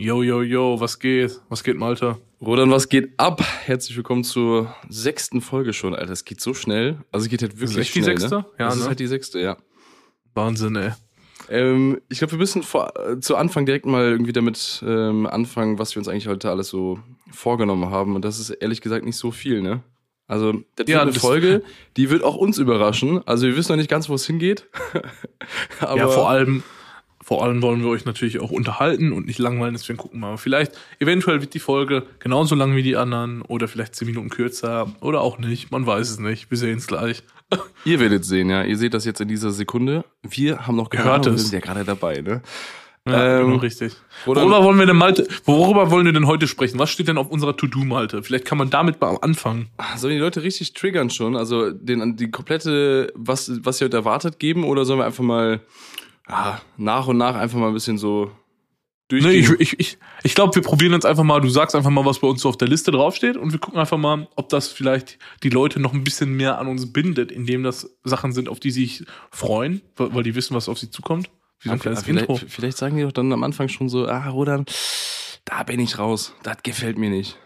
Yo, yo, yo, was geht? Was geht, Malta? Rodan, was geht ab? Herzlich willkommen zur sechsten Folge schon, Alter. Es geht so schnell. Also es geht halt wirklich Ist echt die schnell. sechste? Ne? Ja, das ne? ist halt die sechste, ja. Wahnsinn, ey. Ähm, ich glaube, wir müssen vor, äh, zu Anfang direkt mal irgendwie damit ähm, anfangen, was wir uns eigentlich heute alles so vorgenommen haben. Und das ist ehrlich gesagt nicht so viel, ne? Also, das Ja, eine Folge, die wird auch uns überraschen. Also, wir wissen noch nicht ganz, wo es hingeht. Aber ja, vor allem, vor allem wollen wir euch natürlich auch unterhalten und nicht langweilen, deswegen gucken wir mal. Vielleicht, eventuell wird die Folge genauso lang wie die anderen oder vielleicht zehn Minuten kürzer oder auch nicht. Man weiß es nicht. Wir sehen es gleich. ihr werdet sehen, ja. Ihr seht das jetzt in dieser Sekunde. Wir haben noch Ihr hört wir sind ja gerade dabei, ne? Ja, Ähm, genau, richtig. Worüber wollen wir denn Malte, worüber wollen wir denn heute sprechen? Was steht denn auf unserer To-Do, Malte? Vielleicht kann man damit mal anfangen. Sollen die Leute richtig triggern schon? Also den, die komplette, was, was ihr heute erwartet, geben? Oder sollen wir einfach mal ja, nach und nach einfach mal ein bisschen so Nee, durchgehen? ich, ich, ich, ich glaube, wir probieren jetzt einfach mal, du sagst einfach mal, was bei uns so auf der Liste draufsteht und wir gucken einfach mal, ob das vielleicht die Leute noch ein bisschen mehr an uns bindet, indem das Sachen sind, auf die sie sich freuen, weil die wissen, was auf sie zukommt. Wie so ein Ja, kleines vielleicht, Intro. vielleicht sagen die doch dann am Anfang schon so, ah, Rodan, da bin ich raus. Das gefällt mir nicht.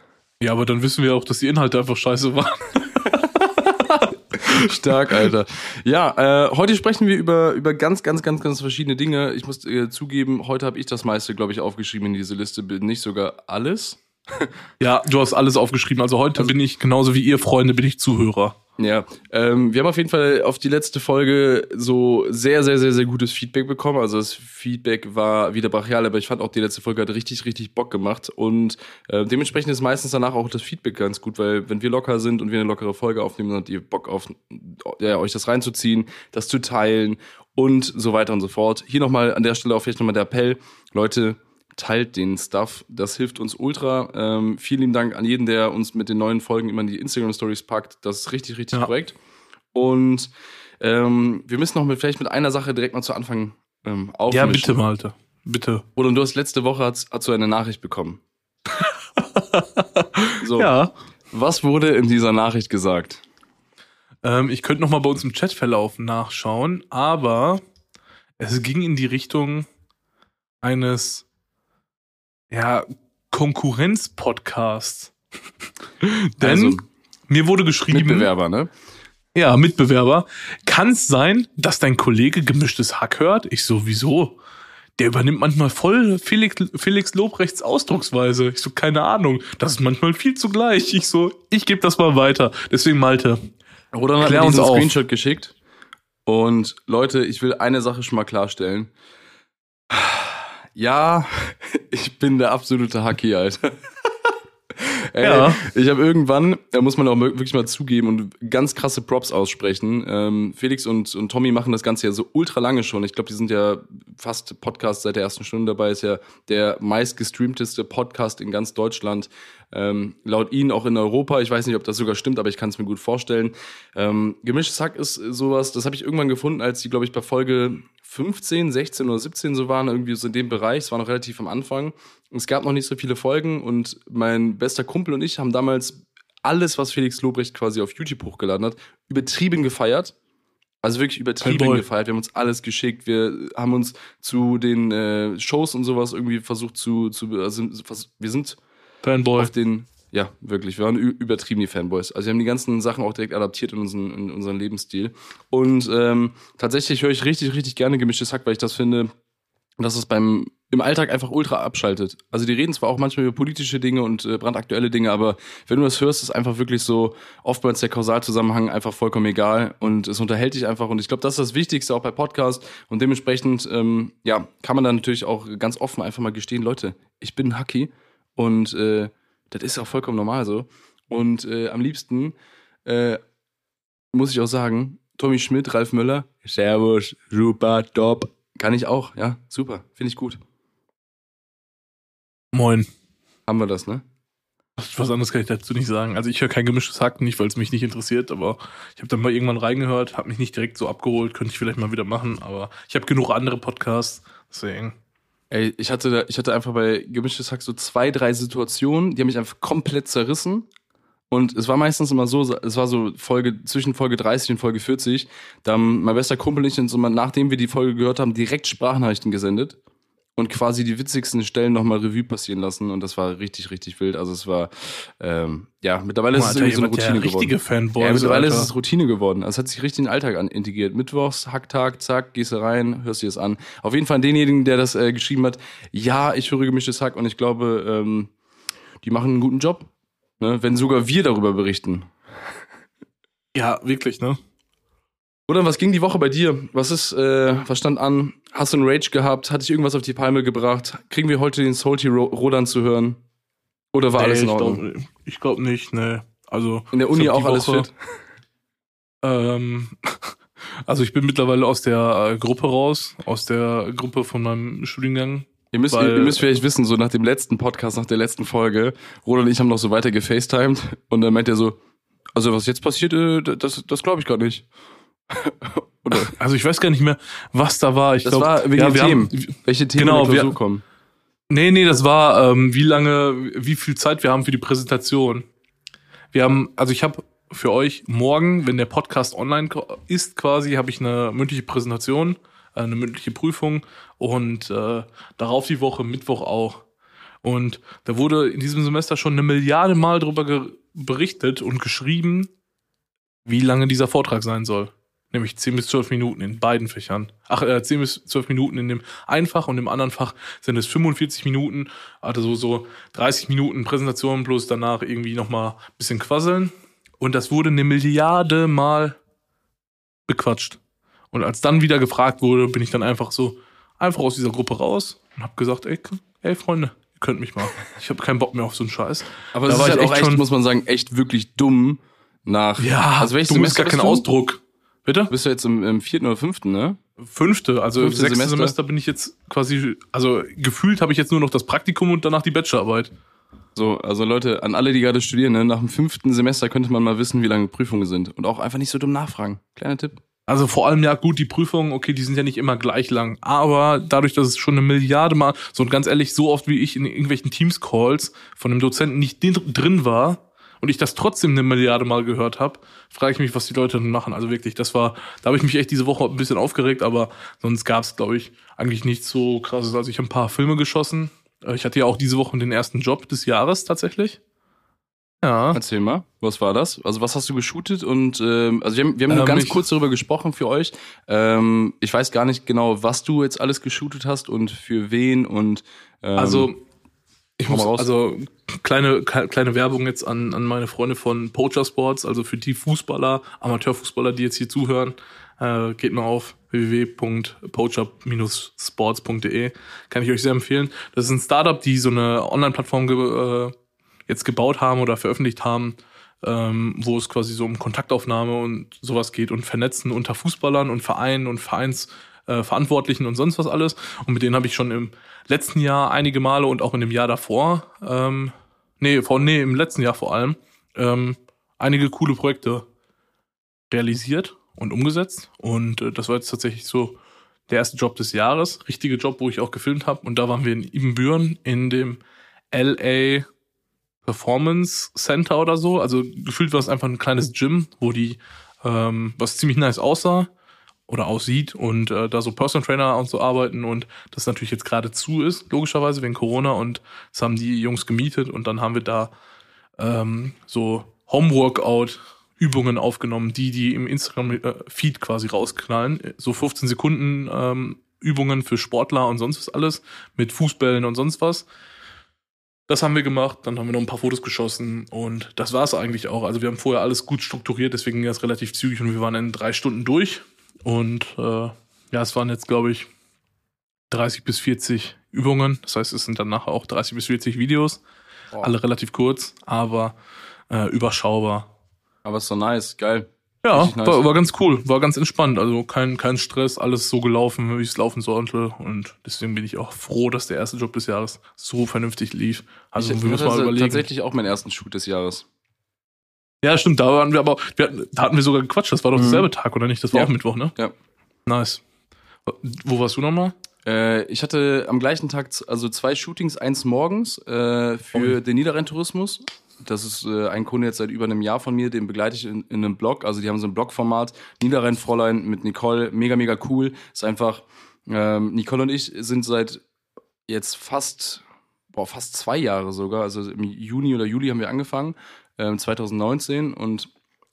Ja, aber dann wissen wir auch, dass die Inhalte einfach scheiße waren. Stark, Alter. Ja, äh, heute sprechen wir über, über ganz, ganz, ganz, ganz verschiedene Dinge. Ich muss äh, zugeben, heute habe ich das meiste, glaube ich, aufgeschrieben in diese Liste. Nicht sogar alles. Ja, du hast alles aufgeschrieben. Also heute bin ich, genauso wie ihr Freunde, bin ich Zuhörer. Ja, ähm, wir haben auf jeden Fall auf die letzte Folge so sehr, sehr, sehr, sehr gutes Feedback bekommen. Also das Feedback war wieder brachial, aber ich fand auch die letzte Folge hat richtig, richtig Bock gemacht. Und äh, dementsprechend ist meistens danach auch das Feedback ganz gut, weil wenn wir locker sind und wir eine lockere Folge aufnehmen, dann habt ihr Bock auf ja, euch das reinzuziehen, das zu teilen und so weiter und so fort. Hier nochmal an der Stelle auch vielleicht nochmal der Appell, Leute, teilt den Stuff. Das hilft uns ultra. Ähm, vielen lieben Dank an jeden, der uns mit den neuen Folgen immer in die Instagram-Stories packt. Das ist richtig, richtig Ja. korrekt. Und ähm, wir müssen noch mit, vielleicht mit einer Sache direkt mal zu Anfang ähm, Ja, aufmischen. bitte, Malte. Bitte. Oder du hast letzte Woche hast, hast du eine Nachricht bekommen. so, Ja. was wurde in dieser Nachricht gesagt? Ähm, ich könnte noch mal bei uns im Chatverlauf nachschauen, aber es ging in die Richtung eines ja, Konkurrenz-Podcasts. Denn Also, mir wurde geschrieben, Mitbewerber, ne? ja, Mitbewerber, kann es sein, dass dein Kollege gemischtes Hack hört? Ich so, wieso? Der übernimmt manchmal voll Felix, Felix Lobrechts Ausdrucksweise. Ich so, keine Ahnung. Das ist manchmal viel zu gleich. Ich so, ich gebe das mal weiter. Deswegen, Malte, Rodan hat mir uns auf. Screenshot geschickt. Und Leute, ich will eine Sache schon mal klarstellen. Ja, ich bin der absolute Hacki, Alter. Ey, Ja. Ich habe irgendwann, da muss man auch wirklich mal zugeben und ganz krasse Props aussprechen. Ähm, Felix und, und Tommy machen das Ganze ja so ultra lange schon. Ich glaube, die sind ja fast Podcast seit der ersten Stunde dabei. Ist ja der meistgestreamteste Podcast in ganz Deutschland. Ähm, laut ihnen auch in Europa. Ich weiß nicht, ob das sogar stimmt, aber ich kann es mir gut vorstellen. Ähm, Gemischtes Hack ist sowas, das habe ich irgendwann gefunden, als die, glaube ich, bei Folge 15, 16 oder 17 so waren, irgendwie so in dem Bereich. Es war noch relativ am Anfang. Es gab noch nicht so viele Folgen und mein bester Kumpel und ich haben damals alles, was Felix Lobrecht quasi auf YouTube hochgeladen hat, übertrieben gefeiert. Also wirklich übertrieben Fanboy. gefeiert. Wir haben uns alles geschickt. Wir haben uns zu den äh, Shows und sowas irgendwie versucht zu, zu also wir sind Fanboy. auf den, ja, wirklich, wir waren übertrieben die Fanboys. Also wir haben die ganzen Sachen auch direkt adaptiert in unseren, in unseren Lebensstil. Und ähm, tatsächlich höre ich richtig, richtig gerne gemischtes Hack, weil ich das finde, dass es beim im Alltag einfach ultra abschaltet. Also die reden zwar auch manchmal über politische Dinge und äh, brandaktuelle Dinge, aber wenn du das hörst, ist einfach wirklich so oftmals der Kausalzusammenhang einfach vollkommen egal und es unterhält dich einfach und ich glaube, das ist das Wichtigste auch bei Podcast und dementsprechend ähm, ja kann man dann natürlich auch ganz offen einfach mal gestehen, Leute, ich bin ein Hacky und äh, das ist auch vollkommen normal so und äh, am liebsten äh, muss ich auch sagen, Tommy Schmidt, Ralf Möller, Servus, super, top, kann ich auch, ja, super, finde ich gut. Moin. Haben wir das, ne? Was anderes kann ich dazu nicht sagen. Also ich höre kein gemischtes Hack, nicht weil es mich nicht interessiert, aber ich habe dann mal irgendwann reingehört, habe mich nicht direkt so abgeholt, könnte ich vielleicht mal wieder machen, aber ich habe genug andere Podcasts, deswegen. Ey, ich hatte, da, ich hatte einfach bei Gemischtes Hack so zwei, drei Situationen, die haben mich einfach komplett zerrissen. Und es war meistens immer so, es war so Folge, zwischen Folge 30 und Folge 40, da haben mein bester Kumpel und ich uns immer, nachdem wir die Folge gehört haben, direkt Sprachnachrichten gesendet. Und quasi die witzigsten Stellen nochmal Revue passieren lassen und das war richtig, richtig wild. Also es war, ähm, ja, mittlerweile ist es irgendwie so eine Routine richtige geworden. Fanboy. Ja, mittlerweile ist Alter. es Routine geworden. Also es hat sich richtig in den Alltag an integriert. Mittwochs, Hacktag, zack, gehst du rein, hörst dir das an. Auf jeden Fall an denjenigen, der das äh, geschrieben hat, ja, ich höre gemischtes Hack und ich glaube, ähm, die machen einen guten Job. Ne? Wenn sogar wir darüber berichten. Ja, wirklich, ne? Oder was ging die Woche bei dir? Was ist, äh, was stand an? Hast du einen Rage gehabt? Hat dich irgendwas auf die Palme gebracht? Kriegen wir heute den Salty Ro Rodan zu hören? Oder war Nee, alles in ich Ordnung? glaube ich glaub nicht, ne. Also, in der Uni auch alles Woche- fit? Ähm, also ich bin mittlerweile aus der äh, Gruppe raus, aus der Gruppe von meinem Studiengang. Ihr müsst, Weil- ihr müsst vielleicht wissen, so nach dem letzten Podcast, nach der letzten Folge, Roland und ich haben noch so weiter gefacetimed und dann meint er so, also was jetzt passiert, äh, das, das glaube ich gar nicht. Also ich weiß gar nicht mehr, was da war. Ich das glaub, war wegen ja, wir Themen. Haben, welche Themen Genau, in wir- kommen. nee, nee, das war, ähm, wie lange, wie viel Zeit wir haben für die Präsentation. Wir haben, also ich habe für euch morgen, wenn der Podcast online ist quasi, habe ich eine mündliche Präsentation, äh, eine mündliche Prüfung und äh, darauf die Woche, Mittwoch auch. Und da wurde in diesem Semester schon eine Milliarde Mal darüber ge- berichtet und geschrieben, wie lange dieser Vortrag sein soll. Nämlich 10 bis 12 Minuten in beiden Fächern. Ach, äh, 10 bis 12 Minuten in dem einen Fach und im anderen Fach sind es 45 Minuten. Also so, so 30 Minuten Präsentation plus danach irgendwie nochmal ein bisschen quasseln. Und das wurde eine Milliarde Mal bequatscht. Und als dann wieder gefragt wurde, bin ich dann einfach so, einfach aus dieser Gruppe raus und habe gesagt, ey, ey Freunde, ihr könnt mich mal. Ich habe keinen Bock mehr auf so einen Scheiß. Aber Da es ist war halt auch echt muss man sagen, echt wirklich dumm nach. Ja, also welches du Semester gar kein? Ausdruck. Bitte? Bist du jetzt im, im vierten oder fünften, ne? Fünfte, also Fünfte sechste Semester? Semester. bin ich jetzt quasi, also gefühlt habe ich jetzt nur noch das Praktikum und danach die Bachelorarbeit. So, also Leute, an alle, die gerade studieren, ne, nach dem fünften Semester könnte man mal wissen, wie lange Prüfungen sind. Und auch einfach nicht so dumm nachfragen. Kleiner Tipp. Also vor allem, ja gut, die Prüfungen, okay, die sind ja nicht immer gleich lang, aber dadurch, dass es schon eine Milliarde Mal, so und ganz ehrlich, so oft wie ich in irgendwelchen Teams-Calls von einem Dozenten nicht drin war und ich das trotzdem eine Milliarde Mal gehört habe, frage ich mich, was die Leute dann machen. Also wirklich, das war, da habe ich mich echt diese Woche ein bisschen aufgeregt, aber sonst gab es, glaube ich, eigentlich nichts so krasses. Also ich habe ein paar Filme geschossen. Äh, Ich hatte ja auch diese Woche den ersten Job des Jahres tatsächlich. Ja. Erzähl mal, was war das? Also was hast du geshootet? Und ähm, also wir haben, wir haben nur Ähm, ganz kurz darüber gesprochen für euch. Ähm, ich weiß gar nicht genau, was du jetzt alles geshootet hast und für wen und ähm, Also, ich muss, raus. also kleine, kleine Werbung jetzt an, an meine Freunde von Poacher Sports, also für die Fußballer, Amateurfußballer, die jetzt hier zuhören, äh, geht mal auf www.poacher-sports.de. Kann ich euch sehr empfehlen. Das ist ein Startup, die so eine Online-Plattform ge äh, jetzt gebaut haben oder veröffentlicht haben, ähm, wo es quasi so um Kontaktaufnahme und sowas geht und Vernetzen unter Fußballern und Vereinen und Vereinsverantwortlichen äh, Verantwortlichen und sonst was alles. Und mit denen habe ich schon im letzten Jahr einige Male und auch in dem Jahr davor, ähm, nee, vor, nee, im letzten Jahr vor allem, ähm, einige coole Projekte realisiert und umgesetzt. Und äh, das war jetzt tatsächlich so der erste Job des Jahres, richtige Job, wo ich auch gefilmt habe. Und da waren wir in Ibbenbüren in dem LA Performance Center oder so. Also gefühlt war es einfach ein kleines Gym, wo die, ähm, was ziemlich nice aussah oder aussieht und äh, da so Personal Trainer und so arbeiten und das natürlich jetzt gerade zu ist, logischerweise wegen Corona und das haben die Jungs gemietet und dann haben wir da ähm, so Homeworkout Übungen aufgenommen, die die im Instagram äh, quasi rausknallen, so 15 Sekunden ähm, Übungen für Sportler und sonst was alles mit Fußbällen und sonst was. Das haben wir gemacht, dann haben wir noch ein paar Fotos geschossen und das war es eigentlich auch. Also wir haben vorher alles gut strukturiert, deswegen ging das relativ zügig und wir waren in drei Stunden durch. Und äh, ja, es waren jetzt, glaube ich, 30 bis 40 Übungen. Das heißt, es sind dann nachher auch 30 bis 40 Videos. Boah. Alle relativ kurz, aber äh, überschaubar. aber ist doch nice, geil. Ja, nice. war, war ganz cool, war ganz entspannt. Also kein, kein Stress, alles so gelaufen, wie es laufen sollte. Und deswegen bin ich auch froh, dass der erste Job des Jahres so vernünftig lief. Also ich wir müssen mal überlegen. tatsächlich auch meinen ersten Shoot des Jahres. Ja, stimmt, da waren wir aber, wir hatten, da hatten wir sogar gequatscht, das war doch Mhm. derselbe Tag, oder nicht? Das war Ja. auch Mittwoch, ne? Ja. Nice. Wo warst du nochmal? Äh, ich hatte am gleichen Tag also zwei Shootings, eins morgens äh, für Oh. den Niederrhein-Tourismus. Das ist äh, ein Kunde jetzt seit über einem Jahr von mir, den begleite ich in, in einem Blog. Also die haben so ein Blogformat, Niederrhein-Fräulein mit Nicole, mega, mega cool. Ist einfach, ähm, Nicole und ich sind seit jetzt fast, boah, fast zwei Jahre sogar. Also im Juni oder Juli haben wir angefangen, ähm, 2019 und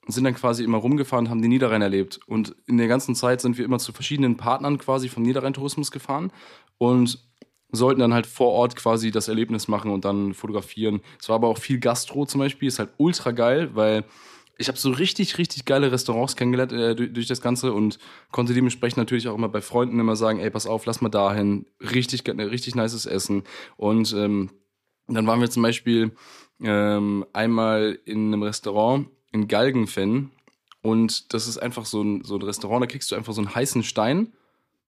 sind dann quasi immer rumgefahren und haben den Niederrhein erlebt. Und in der ganzen Zeit sind wir immer zu verschiedenen Partnern quasi vom Niederrhein-Tourismus gefahren und sollten dann halt vor Ort quasi das Erlebnis machen und dann fotografieren. Es war aber auch viel Gastro zum Beispiel, ist halt ultra geil, weil ich habe so richtig, richtig geile Restaurants kennengelernt äh, durch, durch, das Ganze und konnte dementsprechend natürlich auch immer bei Freunden immer sagen, ey, pass auf, lass mal dahin, richtig, richtig nices Essen. Und ähm, dann waren wir zum Beispiel ähm, einmal in einem Restaurant in Galgenfenn und das ist einfach so ein, so ein Restaurant, da kriegst du einfach so einen heißen Stein,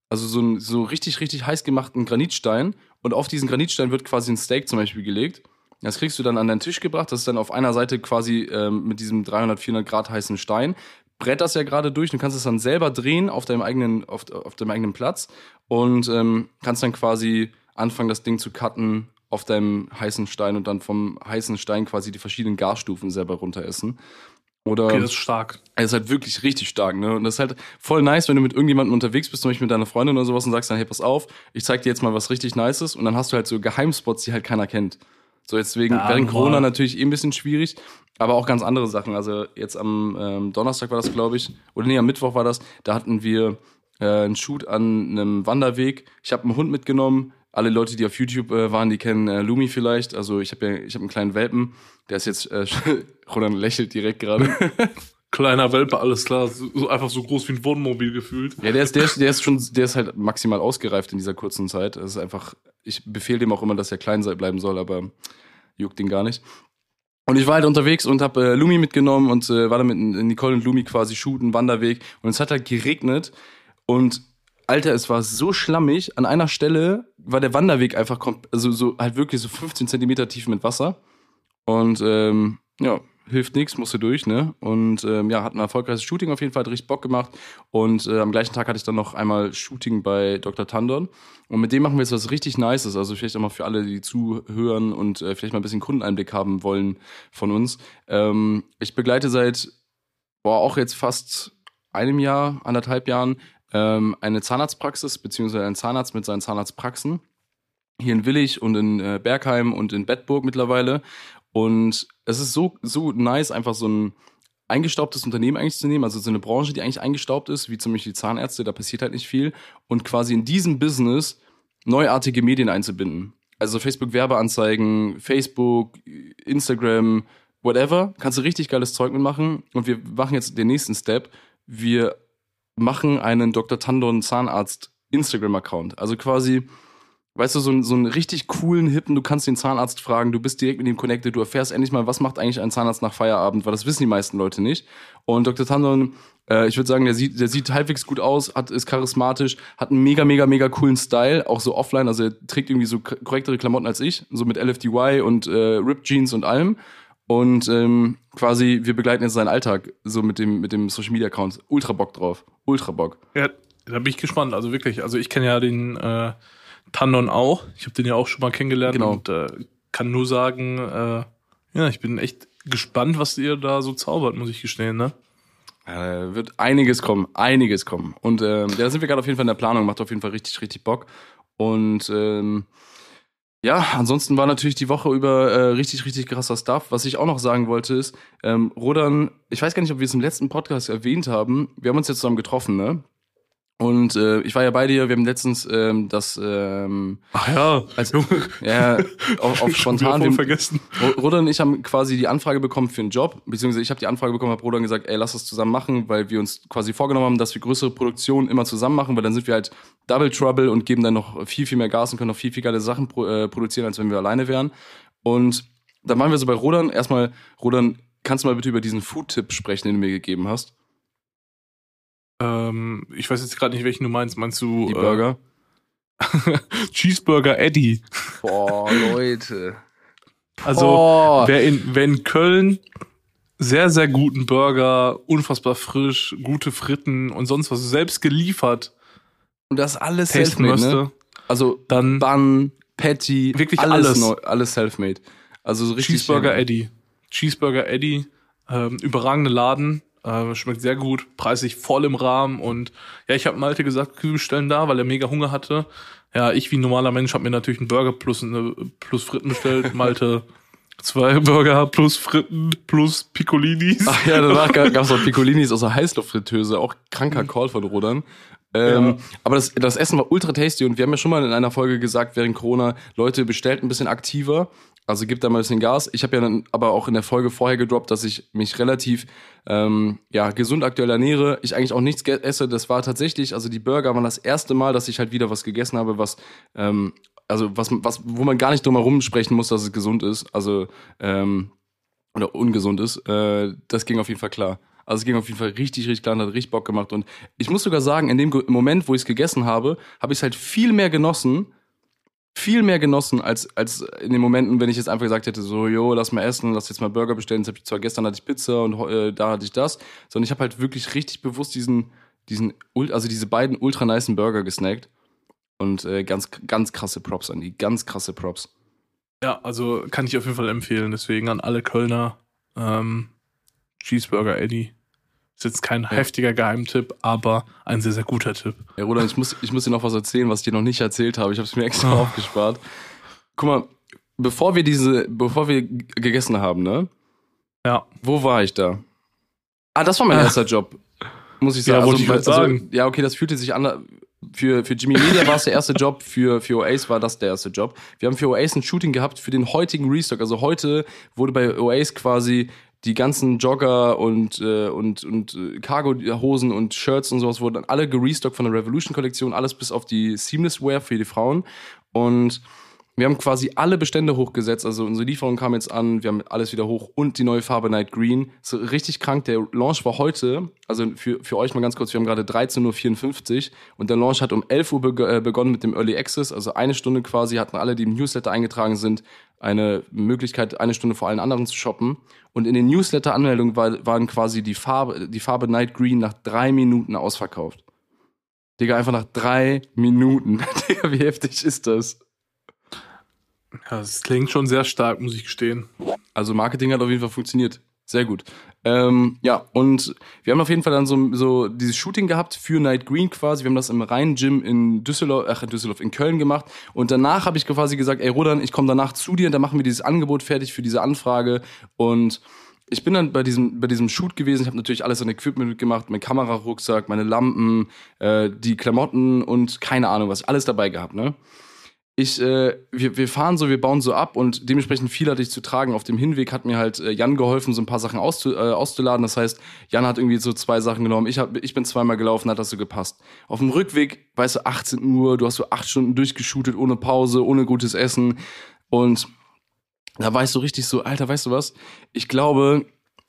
also so einen so richtig, richtig heiß gemachten Granitstein und auf diesen Granitstein wird quasi ein Steak zum Beispiel gelegt das kriegst du dann an deinen Tisch gebracht. Das ist dann auf einer Seite quasi ähm, mit diesem 300, 400 Grad heißen Stein. Brett das ja gerade durch. Du kannst es dann selber drehen auf deinem eigenen, auf, auf deinem eigenen Platz und ähm, kannst dann quasi anfangen, das Ding zu cutten auf deinem heißen Stein und dann vom heißen Stein quasi die verschiedenen Garstufen selber runter essen. Oder okay, das ist stark. Er ist halt wirklich richtig stark, ne? Und das ist halt voll nice, wenn du mit irgendjemandem unterwegs bist, zum Beispiel mit deiner Freundin oder sowas und sagst dann, hey, pass auf, ich zeig dir jetzt mal was richtig Nices und dann hast du halt so Geheimspots, die halt keiner kennt. So jetzt wegen ja, während Corona natürlich eh ein bisschen schwierig, aber auch ganz andere Sachen. Also jetzt am ähm, Donnerstag war das, glaube ich, oder nee, am Mittwoch war das. Da hatten wir äh, einen Shoot an einem Wanderweg. Ich habe einen Hund mitgenommen. Alle Leute, die auf YouTube äh, waren, die kennen äh, Lumi vielleicht. Also ich habe ja, ich habe einen kleinen Welpen. Der ist jetzt, äh, Roland lächelt direkt gerade. Kleiner Welpe, alles klar. So, einfach so groß wie ein Wohnmobil gefühlt. Ja, der ist, der, ist, der ist schon, der ist halt maximal ausgereift in dieser kurzen Zeit. Das ist einfach, ich befehle dem auch immer, dass er klein bleiben soll, aber juckt ihn gar nicht. Und ich war halt unterwegs und habe äh, Lumi mitgenommen und äh, war dann mit Nicole und Lumi quasi shooten, Wanderweg. Und es hat halt geregnet. Und Alter, es war so schlammig. An einer Stelle war der Wanderweg einfach, also so halt wirklich so 15 Zentimeter tief mit Wasser. Und ähm, ja, hilft nichts, musste durch, ne? Und ähm, ja, hat ein erfolgreiches Shooting auf jeden Fall, hat richtig Bock gemacht. Und äh, am gleichen Tag hatte ich dann noch einmal Shooting bei Dr. Tandon. Und mit dem machen wir jetzt was richtig Nices. Also vielleicht auch mal für alle, die zuhören und äh, vielleicht mal ein bisschen Kundeneinblick haben wollen von uns. Ähm, ich begleite seit, boah, auch jetzt fast einem Jahr, anderthalb Jahren, ähm, eine Zahnarztpraxis, beziehungsweise einen Zahnarzt mit seinen Zahnarztpraxen hier in Willig und in äh, Bergheim und in Bedburg mittlerweile. Und es ist so, so nice, einfach so ein eingestaubtes Unternehmen eigentlich zu nehmen, also so eine Branche, die eigentlich eingestaubt ist, wie zum Beispiel die Zahnärzte, da passiert halt nicht viel, und quasi in diesem Business neuartige Medien einzubinden. Also Facebook-Werbeanzeigen, Facebook, Instagram, whatever, kannst du richtig geiles Zeug mitmachen. Und wir machen jetzt den nächsten Step. Wir machen einen Dr. Tandon Zahnarzt Instagram-Account. Also quasi, weißt du, so, so einen richtig coolen, hippen, du kannst den Zahnarzt fragen, du bist direkt mit ihm connected, du erfährst endlich mal, was macht eigentlich ein Zahnarzt nach Feierabend, weil das wissen die meisten Leute nicht. Und Dr. Tandon, äh, ich würde sagen, der sieht, der sieht halbwegs gut aus, hat, ist charismatisch, hat einen mega, mega, mega coolen Style, auch so offline, also er trägt irgendwie so korrektere Klamotten als ich, so mit LFDY und äh, Rip Jeans und allem. Und ähm, quasi, wir begleiten jetzt seinen Alltag so mit dem, mit dem Social Media Account. Ultra Bock drauf. Ultra Bock. Ja, da bin ich gespannt. Also wirklich, also ich kenne ja den äh, Tandon auch. Ich habe den ja auch schon mal kennengelernt genau. und äh, kann nur sagen, äh, ja, ich bin echt gespannt, was ihr da so zaubert, muss ich gestehen, ne? Äh, wird einiges kommen, einiges kommen. Und ähm, ja, da sind wir gerade auf jeden Fall in der Planung, macht auf jeden Fall richtig, richtig Bock. Und ähm, ja, ansonsten war natürlich die Woche über äh, richtig, richtig krasser Stuff. Was ich auch noch sagen wollte ist, ähm, Rodan, ich weiß gar nicht, ob wir es im letzten Podcast erwähnt haben. Wir haben uns jetzt zusammen getroffen, ne? Und äh, ich war ja bei dir, wir haben letztens ähm, das ähm, Ach ja, als, ja auf, auf spontan wir, vergessen. Roder und ich haben quasi die Anfrage bekommen für einen Job, beziehungsweise ich habe die Anfrage bekommen, habe Roder gesagt, ey, lass das zusammen machen, weil wir uns quasi vorgenommen haben, dass wir größere Produktionen immer zusammen machen, weil dann sind wir halt Double Trouble und geben dann noch viel, viel mehr Gas und können noch viel, viel geile Sachen pro, äh, produzieren, als wenn wir alleine wären. Und dann waren wir so bei Rodern. Erstmal, Rodern, kannst du mal bitte über diesen Food-Tipp sprechen, den du mir gegeben hast? Ähm, ich weiß jetzt gerade nicht, welchen du meinst. Meinst du die Burger? Äh, Cheeseburger Eddie. Boah, Leute. Also oh. wer in wer in Köln sehr sehr guten Burger, unfassbar frisch, gute Fritten und sonst was selbst geliefert und das alles selfmade, ne? Also dann Bun, Patty, wirklich alles alles, neu, alles selfmade. Also so richtig Cheeseburger Eddie. Cheeseburger Eddie, ähm, überragende Laden, äh, schmeckt sehr gut, preislich voll im Rahmen und ja, ich habe Malte gesagt, wir bestellen da, weil er mega Hunger hatte. Ja, ich wie normaler Mensch habe mir natürlich einen Burger plus, eine, plus Fritten bestellt. Malte zwei Burger plus Fritten plus Piccolinis. Ach ja, danach gab es noch Piccolinis aus der Heißluftfritteuse, auch kranker Call von Rodern. Ähm, Ja. Aber das, das Essen war ultra tasty und wir haben ja schon mal in einer Folge gesagt, während Corona, Leute bestellt ein bisschen aktiver. Also gibt da mal ein bisschen Gas. Ich habe ja dann aber auch in der Folge vorher gedroppt, dass ich mich relativ ähm, ja, gesund aktuell ernähre. Ich eigentlich auch nichts esse. Das war tatsächlich, also die Burger waren das erste Mal, dass ich halt wieder was gegessen habe, was ähm, also was, was, wo man gar nicht drum herum sprechen muss, dass es gesund ist. Also ähm, oder ungesund ist, äh, das ging auf jeden Fall klar. Also es ging auf jeden Fall richtig, richtig klar und hat richtig Bock gemacht. Und ich muss sogar sagen, in dem Moment, wo ich es gegessen habe, habe ich es halt viel mehr genossen, viel mehr genossen, als, als in den Momenten, wenn ich jetzt einfach gesagt hätte, so, jo, lass mal essen, lass jetzt mal Burger bestellen. Jetzt hab ich zwar gestern hatte ich Pizza und äh, da hatte ich das, sondern ich habe halt wirklich richtig bewusst diesen, diesen, also diese beiden ultra nicen Burger gesnackt. Und äh, ganz, ganz krasse Props an die, ganz krasse Props. Ja, also kann ich auf jeden Fall empfehlen. Deswegen an alle Kölner ähm, Cheeseburger Eddie. Ist jetzt kein heftiger Geheimtipp, aber ein sehr, sehr guter Tipp. Ja, Roland, ich muss, ich muss dir noch was erzählen, was ich dir noch nicht erzählt habe. Ich habe es mir extra Oh. aufgespart. Guck mal, bevor wir diese, bevor wir gegessen haben, ne? Ja. Wo war ich da? Ah, das war mein Ah. erster Job. Muss ich Ja, sagen. wollte ich weil- grad sagen. ja, okay, das fühlte sich an. Für, für Jimmy Media war es der erste Job, für, für Oasis war das der erste Job. Wir haben für Oasis ein Shooting gehabt für den heutigen Restock. Also heute wurde bei Oasis quasi die ganzen Jogger und, äh, und, und äh, Cargo-Hosen und Shirts und sowas wurden dann alle gerestockt von der Revolution-Kollektion, alles bis auf die Seamless Wear für die Frauen. Und wir haben quasi alle Bestände hochgesetzt. Also unsere Lieferung kam jetzt an, wir haben alles wieder hoch und die neue Farbe Night Green. So richtig krank. Der Launch war heute, also für, für euch mal ganz kurz, wir haben gerade 13.54 Uhr und der Launch hat um 11 Uhr beg äh, begonnen mit dem Early Access. Also eine Stunde quasi hatten alle, die im Newsletter eingetragen sind, eine Möglichkeit, eine Stunde vor allen anderen zu shoppen. Und in den Newsletter-Anmeldungen war, waren quasi die Farbe, die Farbe Night Green nach drei Minuten ausverkauft. Digga, einfach nach drei Minuten. Digga, wie heftig ist das? Ja, das klingt schon sehr stark, muss ich gestehen. Also Marketing hat auf jeden Fall funktioniert. Sehr gut. Ähm, ja, und wir haben auf jeden Fall dann so, so dieses Shooting gehabt für Night Green quasi. Wir haben das im Rhein-Gym in Düsseldorf, ach in Düsseldorf, in Köln gemacht. Und danach habe ich quasi gesagt, ey Rodan, ich komme danach zu dir, dann machen wir dieses Angebot fertig für diese Anfrage. Und ich bin dann bei diesem, bei diesem Shoot gewesen. Ich habe natürlich alles an Equipment mitgemacht, mein Kamerarucksack, meine Lampen, äh, die Klamotten und keine Ahnung was, alles dabei gehabt, ne? Ich, äh, wir, wir fahren so, wir bauen so ab und dementsprechend viel hatte ich zu tragen. Auf dem Hinweg hat mir halt äh, Jan geholfen, so ein paar Sachen auszu, äh, auszuladen. Das heißt, Jan hat irgendwie so zwei Sachen genommen. Ich, hab, ich bin zweimal gelaufen, hat das so gepasst. Auf dem Rückweg, weißt du, 18 Uhr, du hast so acht Stunden durchgeshootet, ohne Pause, ohne gutes Essen. Und da ich so richtig so, Alter, weißt du was? Ich glaube,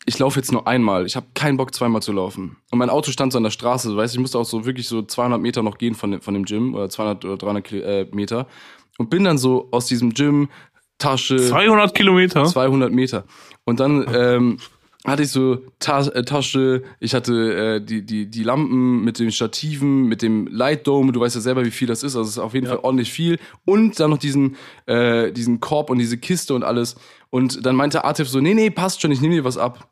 ich laufe jetzt nur einmal. Ich habe keinen Bock, zweimal zu laufen. Und mein Auto stand so an der Straße. Weißt ich musste auch so wirklich so 200 Meter noch gehen von dem, von dem Gym oder 200 oder 300 Kil äh, Meter. Und bin dann so aus diesem Gym, Tasche, 200 Kilometer? 200 Meter. Und dann ähm, hatte ich so Ta äh, Tasche, ich hatte äh, die, die, die Lampen mit den Stativen, mit dem Light Dome, du weißt ja selber, wie viel das ist, also es ist auf jeden Ja. Fall ordentlich viel. Und dann noch diesen, äh, diesen Korb und diese Kiste und alles. Und dann meinte Artif so, nee, nee, passt schon, ich nehme dir was ab.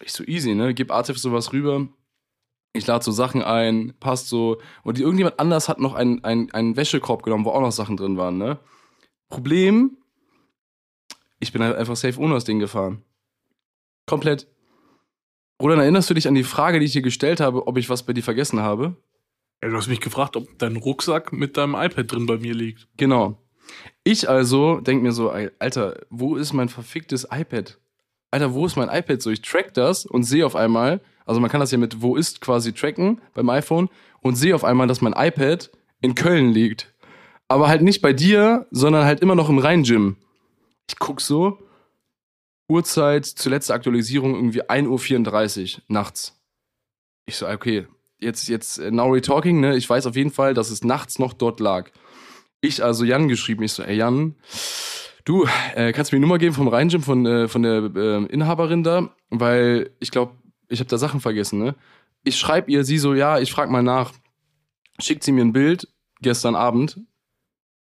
Ich so easy, ne? Gib Artif sowas rüber. Ich lade so Sachen ein, passt so. Und irgendjemand anders hat noch einen, einen, einen Wäschekorb genommen, wo auch noch Sachen drin waren, ne? Problem, ich bin halt einfach safe ohne das Ding gefahren. Komplett. Roland, erinnerst du dich an die Frage, die ich dir gestellt habe, ob ich was bei dir vergessen habe? Ja, du hast mich gefragt, ob dein Rucksack mit deinem iPad drin bei mir liegt. Genau. Ich also denk mir so, Alter, wo ist mein verficktes iPad? Alter, wo ist mein iPad? So, ich track das und sehe auf einmal, also man kann das ja mit wo ist quasi tracken beim iPhone und sehe auf einmal, dass mein iPad in Köln liegt. Aber halt nicht bei dir, sondern halt immer noch im Rhein-Gym. Ich guck so, Uhrzeit, zuletzt Aktualisierung irgendwie 1.34 Uhr nachts. Ich so, okay, jetzt, jetzt, äh, now we're talking, ne? Ich weiß auf jeden Fall, dass es nachts noch dort lag. Ich also Jan geschrieben, ich so, ey Jan, du, äh, kannst du mir die Nummer geben vom Rhein-Gym von, äh, von der äh, Inhaberin da? Weil ich glaube, ich habe da Sachen vergessen, ne? Ich schreibe ihr, sie so, ja, ich frag mal nach. Schickt sie mir ein Bild gestern Abend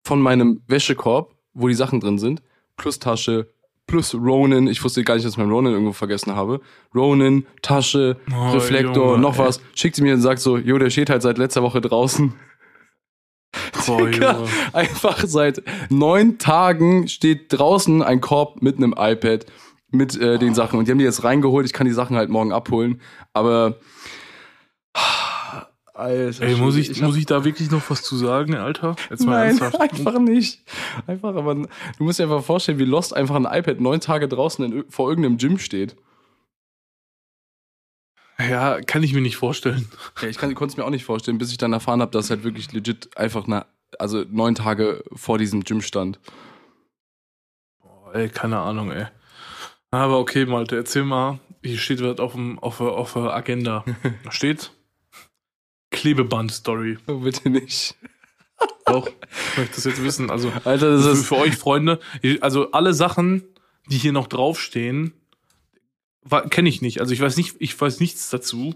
von meinem Wäschekorb, wo die Sachen drin sind, plus Tasche, plus Ronin. Ich wusste gar nicht, dass ich meinen Ronin irgendwo vergessen habe. Ronin, Tasche, Oh, Reflektor, Junge, noch ey. was. Schickt sie mir und sagt so, jo, der steht halt seit letzter Woche draußen. Boah, Digga, einfach seit neun Tagen steht draußen ein Korb mit einem iPad mit äh, den Sachen. Und die haben die jetzt reingeholt. Ich kann die Sachen halt morgen abholen. Aber. Alter, Ey, muss ich, hab- muss ich da wirklich noch was zu sagen, Alter? Jetzt mal Nein, ernsthaft. einfach nicht. Einfach, aber du musst dir einfach vorstellen, wie Lost einfach ein iPad neun Tage draußen in, vor irgendeinem Gym steht. Ja, kann ich mir nicht vorstellen. Ja, ich konnte es mir auch nicht vorstellen, bis ich dann erfahren habe, dass halt wirklich legit einfach na, also neun Tage vor diesem Gym stand. Boah, ey, keine Ahnung, ey. Aber okay, Malte, erzähl mal. Hier steht was auf, dem, auf, der- auf der Agenda. Da steht Klebeband-Story. Oh, bitte nicht. Doch, ich möchte das jetzt wissen. Also, Alter, das ist. für euch Freunde, also alle Sachen, die hier noch draufstehen, kenne ich nicht. Also ich weiß nicht, ich weiß nichts dazu.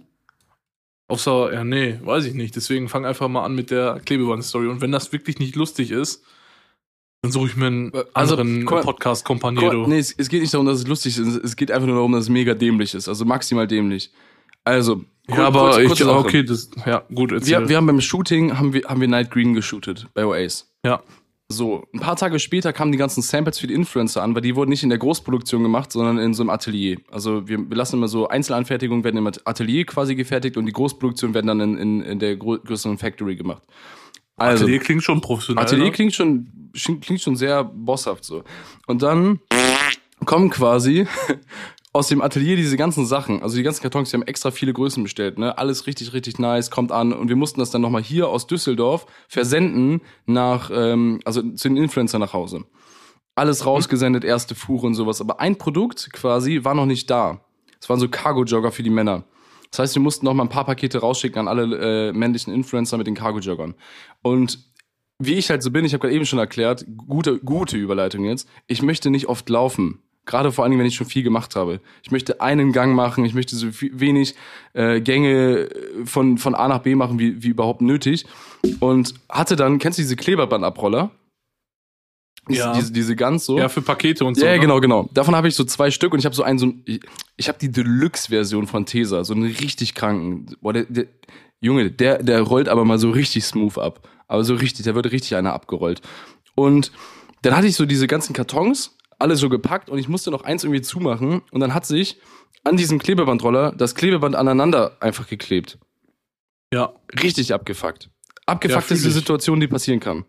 Außer, ja, nee, weiß ich nicht. Deswegen fang einfach mal an mit der Klebeband-Story. Und wenn das wirklich nicht lustig ist, dann suche ich mir einen Also, anderen guck mal- podcast Guck Companiero. mal, Nee, es, es geht nicht darum, dass es lustig ist. Es geht einfach nur darum, dass es mega dämlich ist. Also maximal dämlich. Also, ja, aber kurz- ich, okay, das, ja, gut, erzähl. Wir, wir haben beim Shooting, haben wir, haben wir Night Green geshootet bei Oasis. ja, So, ein paar Tage später kamen die ganzen Samples für die Influencer an, weil die wurden nicht in der Großproduktion gemacht, sondern in so einem Atelier. Also wir, wir lassen immer so Einzelanfertigungen werden im Atelier quasi gefertigt und die Großproduktion werden dann in, in, in der grö- größeren Factory gemacht. Also, Atelier klingt schon professionell. Atelier ne? klingt schon, klingt schon sehr bosshaft so. Und dann kommen quasi aus dem Atelier diese ganzen Sachen, also die ganzen Kartons, die haben extra viele Größen bestellt, ne? Alles richtig, richtig nice, kommt an und wir mussten das dann nochmal hier aus Düsseldorf versenden nach, ähm, also zu den Influencern nach Hause. Alles rausgesendet, erste Fuhre und sowas. Aber ein Produkt quasi war noch nicht da. Es waren so Cargo-Jogger für die Männer. Das heißt, wir mussten noch mal ein paar Pakete rausschicken an alle äh, männlichen Influencer mit den Cargo-Joggern. Und wie ich halt so bin, ich habe gerade eben schon erklärt, gute, gute Überleitung jetzt, ich möchte nicht oft laufen. Gerade vor allen Dingen, wenn ich schon viel gemacht habe. Ich möchte einen Gang machen, ich möchte so wenig äh, Gänge von, von A nach B machen, wie, wie überhaupt nötig. Und hatte dann, kennst du diese Kleberbandabroller? Diese, Ja. diese, diese ganz so. Ja, für Pakete und so. Ja, ne? genau, genau. Davon habe ich so zwei Stück und ich habe so einen, so ein, ich, ich habe die Deluxe-Version von Tesa, so einen richtig kranken. Boah, der, der, Junge, der, der rollt aber mal so richtig smooth ab. Aber so richtig, da wird richtig einer abgerollt. Und dann hatte ich so diese ganzen Kartons, alle so gepackt und ich musste noch eins irgendwie zumachen und dann hat sich an diesem Klebebandroller das Klebeband aneinander einfach geklebt. Ja. Richtig abgefuckt. Abgefuckt ist die. Situation, die passieren kann.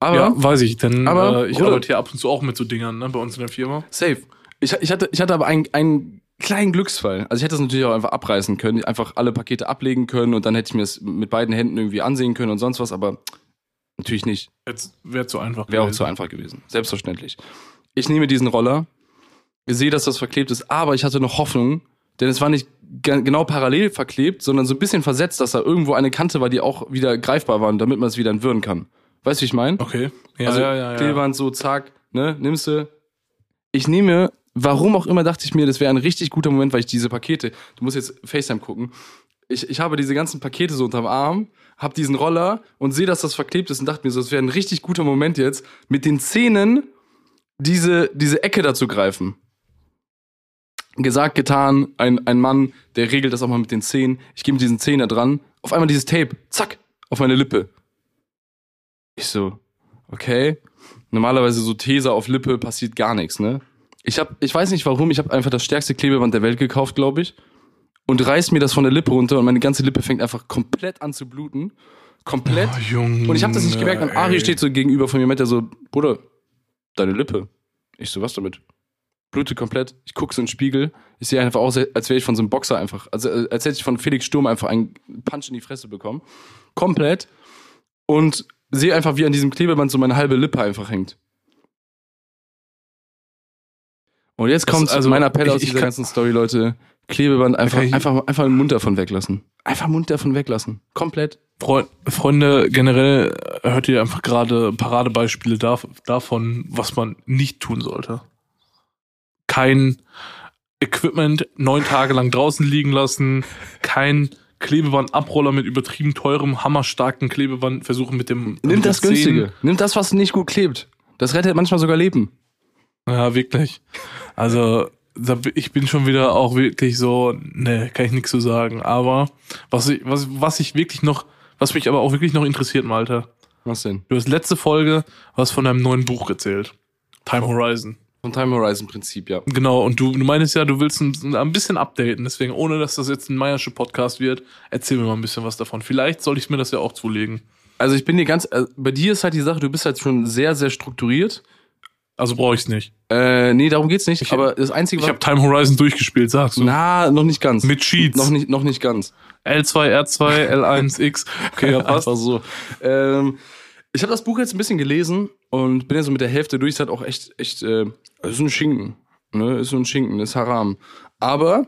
Aber ja, weiß ich, denn aber, äh, ich Bruder- arbeite hier ab und zu auch mit so Dingern, ne, bei uns in der Firma. Safe. Ich, ich, hatte, ich hatte aber einen, einen kleinen Glücksfall. Also ich hätte das natürlich auch einfach abreißen können, einfach alle Pakete ablegen können und dann hätte ich mir es mit beiden Händen irgendwie ansehen können und sonst was, aber natürlich nicht. Jetzt wäre zu einfach. Wäre auch zu einfach gewesen. Selbstverständlich. Ich nehme diesen Roller, sehe, dass das verklebt ist, aber ich hatte noch Hoffnung, denn es war nicht ge- genau parallel verklebt, sondern so ein bisschen versetzt, dass da irgendwo eine Kante war, die auch wieder greifbar war, damit man es wieder entwirren kann. Weißt du, wie ich meine? Okay. Ja, also ja, ja. Klebeband so, zack, ne, nimmst du. Ich nehme, warum auch immer dachte ich mir, das wäre ein richtig guter Moment, weil ich diese Pakete, du musst jetzt FaceTime gucken. Ich, ich habe diese ganzen Pakete so unterm Arm, hab diesen Roller und sehe, dass das verklebt ist und dachte mir so, das wäre ein richtig guter Moment jetzt, mit den Zähnen diese, diese Ecke dazu greifen. Gesagt, getan, ein, ein Mann, der regelt das auch mal mit den Zähnen. Ich gehe mit diesen Zähnen da dran, auf einmal dieses Tape, zack, auf meine Lippe. Ich so, okay. Normalerweise so Tesa auf Lippe passiert gar nichts, ne? Ich hab, ich weiß nicht warum, ich habe einfach das stärkste Klebeband der Welt gekauft, glaube ich. Und reiß mir das von der Lippe runter und meine ganze Lippe fängt einfach komplett an zu bluten. Komplett. Oh, Junge, und ich habe das nicht gemerkt. Und Ari steht so gegenüber von mir, meint er so, Bruder, deine Lippe. Ich so, was damit? Blutet komplett. Ich guck so in den Spiegel. Ich sehe einfach aus, als wäre ich von so einem Boxer einfach, also äh, als hätte ich von Felix Sturm einfach einen Punch in die Fresse bekommen. Komplett. Und sehe einfach, wie an diesem Klebeband so meine halbe Lippe einfach hängt. Und jetzt kommt also, mein Appell ich- aus ich dieser kann- ganzen Story, Leute. Klebeband einfach, ich- einfach, einfach den Mund davon weglassen. Einfach den Mund davon weglassen. Komplett. Freu- Freunde, generell äh, hört ihr einfach gerade Paradebeispiele dav- davon, was man nicht tun sollte. Kein Equipment neun Tage lang draußen liegen lassen, kein Klebebandabroller mit übertrieben teurem, hammerstarken Klebeband versuchen mit dem. Nimm das Günstige. Nimm das, was nicht gut klebt. Das rettet manchmal sogar Leben. Ja, wirklich. Also, ich bin schon wieder auch wirklich so, ne, kann ich nichts zu sagen. Aber was ich, was, was ich wirklich noch, was mich aber auch wirklich noch interessiert, Malte, Was denn? Du hast letzte Folge was von deinem neuen Buch erzählt. Time Horizon. Vom Time Horizon Prinzip, ja. Genau, und du, du meinst ja, du willst ein, ein bisschen updaten, deswegen, ohne dass das jetzt ein Meiersche Podcast wird, erzähl mir mal ein bisschen was davon. Vielleicht soll ich mir das ja auch zulegen. Also ich bin dir ganz, äh, bei dir ist halt die Sache, du bist halt schon sehr, sehr strukturiert. Also brauche ich's nicht. Äh, nee, darum geht's nicht. aber das Einzige, Ich habe Time Horizon durchgespielt, sagst du. na, noch nicht ganz. Mit Cheats. Noch nicht, noch nicht ganz. L2, R2, L1, X. Okay, ja, passt. Einfach so. Ähm, ich habe das Buch jetzt ein bisschen gelesen und bin ja so mit der Hälfte durch. Es hat auch echt, echt, äh, es ist ein Schinken. Ne? Ist so ein Schinken, ist Haram. Aber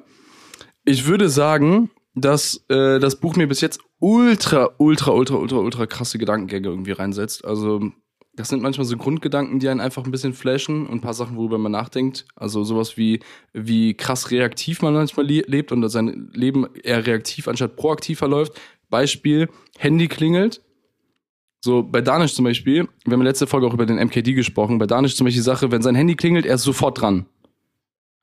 ich würde sagen, dass äh, das Buch mir bis jetzt ultra, ultra, ultra, ultra, ultra krasse Gedankengänge irgendwie reinsetzt. Also das sind manchmal so Grundgedanken, die einen einfach ein bisschen flashen und ein paar Sachen, worüber man nachdenkt. Also sowas wie, wie krass reaktiv man manchmal le lebt und sein Leben eher reaktiv anstatt proaktiv verläuft. Beispiel, Handy klingelt. So, bei Danish zum Beispiel, wir haben letzte Folge auch über den MKD gesprochen, bei Danish zum Beispiel die Sache, wenn sein Handy klingelt, er ist sofort dran.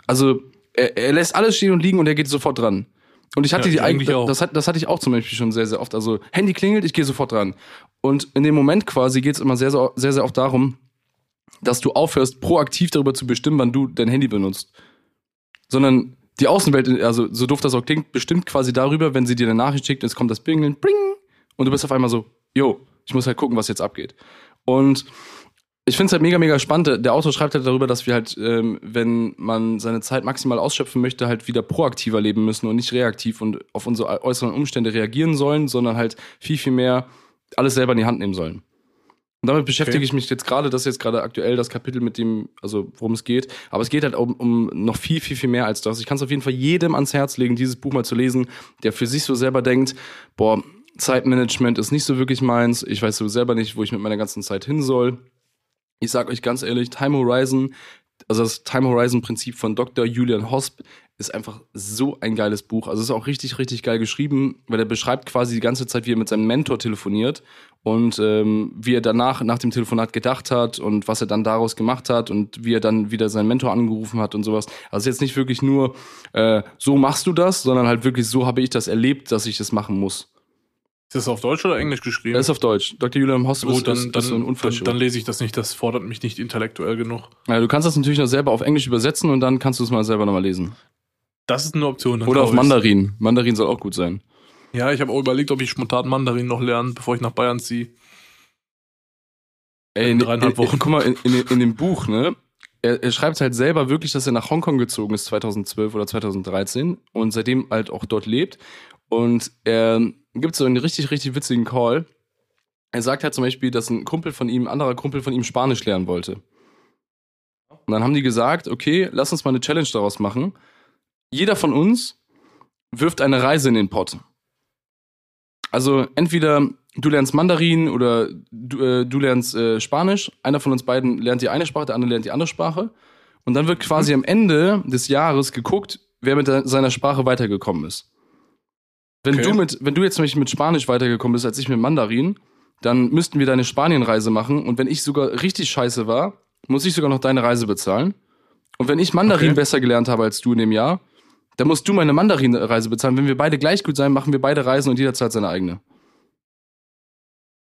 Also, er, er lässt alles stehen und liegen und er geht sofort dran. Und ich hatte Ja, die ich eigentlich auch. das, das hatte ich auch zum Beispiel schon sehr, sehr oft. Also, Handy klingelt, ich gehe sofort dran. Und in dem Moment quasi geht es immer sehr, sehr, sehr, sehr oft darum, dass du aufhörst, proaktiv darüber zu bestimmen, wann du dein Handy benutzt. Sondern die Außenwelt, also so doof das auch klingt, bestimmt quasi darüber, wenn sie dir eine Nachricht schickt, es kommt das Bingeln, bring, und du bist auf einmal so, yo, ich muss halt gucken, was jetzt abgeht. Und ich finde es halt mega, mega spannend. Der- Autor schreibt halt darüber, dass wir halt, ähm, wenn man seine Zeit maximal ausschöpfen möchte, halt wieder proaktiver leben müssen und nicht reaktiv und auf unsere äußeren Umstände reagieren sollen, sondern halt viel, viel mehr alles selber in die Hand nehmen sollen. Und damit beschäftige Okay. ich mich jetzt gerade, das ist jetzt gerade aktuell das Kapitel mit dem, also worum es geht. Aber es geht halt um, um noch viel, viel, viel mehr als das. Ich kann es auf jeden Fall jedem ans Herz legen, dieses Buch mal zu lesen, der für sich so selber denkt, boah, Zeitmanagement ist nicht so wirklich meins. Ich weiß so selber nicht, wo ich mit meiner ganzen Zeit hin soll. Ich sag euch ganz ehrlich, Time Horizon, also das Time Horizon Prinzip von Dr. Julian Hosp ist einfach so ein geiles Buch. Also es ist auch richtig, richtig geil geschrieben, weil er beschreibt quasi die ganze Zeit, wie er mit seinem Mentor telefoniert und ähm, wie er danach, nach dem Telefonat gedacht hat und was er dann daraus gemacht hat und wie er dann wieder seinen Mentor angerufen hat und sowas. Also jetzt nicht wirklich nur, äh, so machst du das, sondern halt wirklich, so habe ich das erlebt, dass ich das machen muss. Ist das auf Deutsch oder Englisch geschrieben? Das ist auf Deutsch. Dr. Julian Hosp Gut, ist, dann, ist, dann, ist so ein dann, Unfallschirm. dann lese ich das nicht. Das fordert mich nicht intellektuell genug. Ja, du kannst das natürlich noch selber auf Englisch übersetzen und dann kannst du es mal selber nochmal lesen. Das ist eine Option. dann Oder auf kauf ich's. Mandarin. Mandarin soll auch gut sein. Ja, ich habe auch überlegt, ob ich spontan Mandarin noch lerne, bevor ich nach Bayern ziehe. Ey, In dreieinhalb in, Wochen. guck mal, in, in, in dem Buch, ne? Er, er schreibt halt selber wirklich, dass er nach Hongkong gezogen ist 2012 oder 2013 und seitdem halt auch dort lebt. Und er gibt so einen richtig, richtig witzigen Call. Er sagt halt zum Beispiel, dass ein Kumpel von ihm, ein anderer Kumpel von ihm Spanisch lernen wollte. Und dann haben die gesagt, okay, lass uns mal eine Challenge daraus machen. Jeder von uns wirft eine Reise in den Pott. Also entweder du lernst Mandarin oder du, äh, du lernst äh, Spanisch. Einer von uns beiden lernt die eine Sprache, der andere lernt die andere Sprache. Und dann wird quasi am Ende des Jahres geguckt, wer mit seiner Sprache weitergekommen ist. Wenn Okay. du mit, wenn du jetzt nämlich mit Spanisch weitergekommen bist als ich mit Mandarin, dann müssten wir deine Spanienreise machen. Und wenn ich sogar richtig scheiße war, muss ich sogar noch deine Reise bezahlen. Und wenn ich Mandarin Okay. besser gelernt habe als du in dem Jahr, dann musst du meine Mandarin-Reise bezahlen. Wenn wir beide gleich gut sein, machen wir beide Reisen und jeder zahlt seine eigene.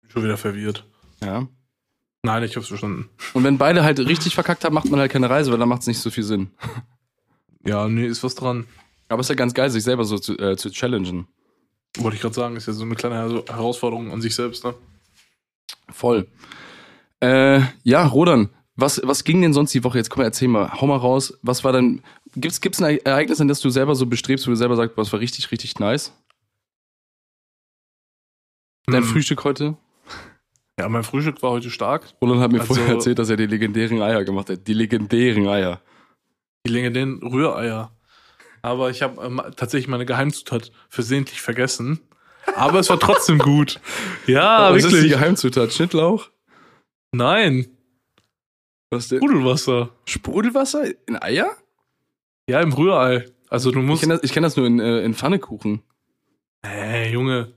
Schon wieder verwirrt. Ja. Nein, ich hab's verstanden. Und wenn beide halt richtig verkackt haben, macht man halt keine Reise, weil dann macht es nicht so viel Sinn. Ja, nee, ist was dran. Aber es ist ja ganz geil, sich selber so zu, äh, zu challengen. Wollte ich gerade sagen, ist ja so eine kleine Her- Herausforderung an sich selbst, ne? Voll. Äh, ja, Rodan, was, was ging denn sonst die Woche? Jetzt komm, erzähl mal, hau mal raus. Was war denn, gibt's, gibt's ein Ereignis, an das du selber so bestrebst, wo du selber sagst, was war richtig, richtig nice? Dein Hm. Frühstück heute? Ja, mein Frühstück war heute stark. Roland hat mir Also- vorher erzählt, dass er die legendären Eier gemacht hat. Die legendären Eier. Die legendären Rühreier. Aber ich habe ähm, tatsächlich meine Geheimzutat versehentlich vergessen. Aber es war trotzdem gut. Ja, was ist die wirklich. Geheimzutat? Schnittlauch? Nein, Was denn? Sprudelwasser. Sprudelwasser in Eier? Ja, im Rührei. Also du Ich musst. kenne das, ich kenn das nur in, äh, in Pfannekuchen. Hey, Junge.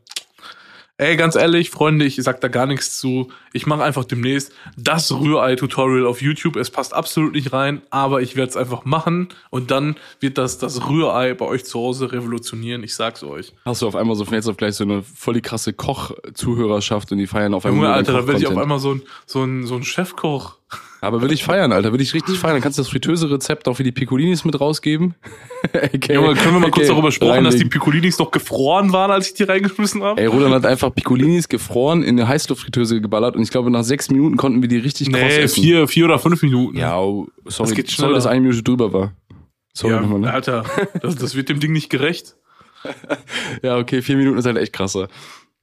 Ey, ganz ehrlich, Freunde, ich sag da gar nichts zu. Ich mache einfach demnächst das Rührei-Tutorial auf YouTube. Es passt absolut nicht rein, aber ich werde es einfach machen und dann wird das das Rührei bei euch zu Hause revolutionieren. Ich sag's euch. Hast du auf einmal so von jetzt auf gleich so eine voll die krasse Koch-Zuhörerschaft und die feiern auf einmal. Junge, Alter, da werde ich auf einmal so ein, so ein, so ein Chefkoch. Aber will ich feiern, Alter, will ich richtig feiern. Dann kannst du das Fritteuse-Rezept auch für die Piccolinis mit rausgeben. Okay, Junge, können wir mal kurz okay, darüber sprechen, dass die reinlegen. Piccolinis doch gefroren waren, als ich die reingeschmissen habe? Ey, Roland hat einfach Piccolinis gefroren in eine Heißluftfritteuse geballert und ich glaube, nach sechs Minuten konnten wir die richtig kross Nee, essen. vier, vier oder fünf Minuten. Ja, oh, sorry, Das geht sorry, dass eine Minute drüber war. Sorry ja nochmal, ne? Alter, das, das wird dem Ding nicht gerecht. Ja, okay, vier Minuten ist halt echt krasser.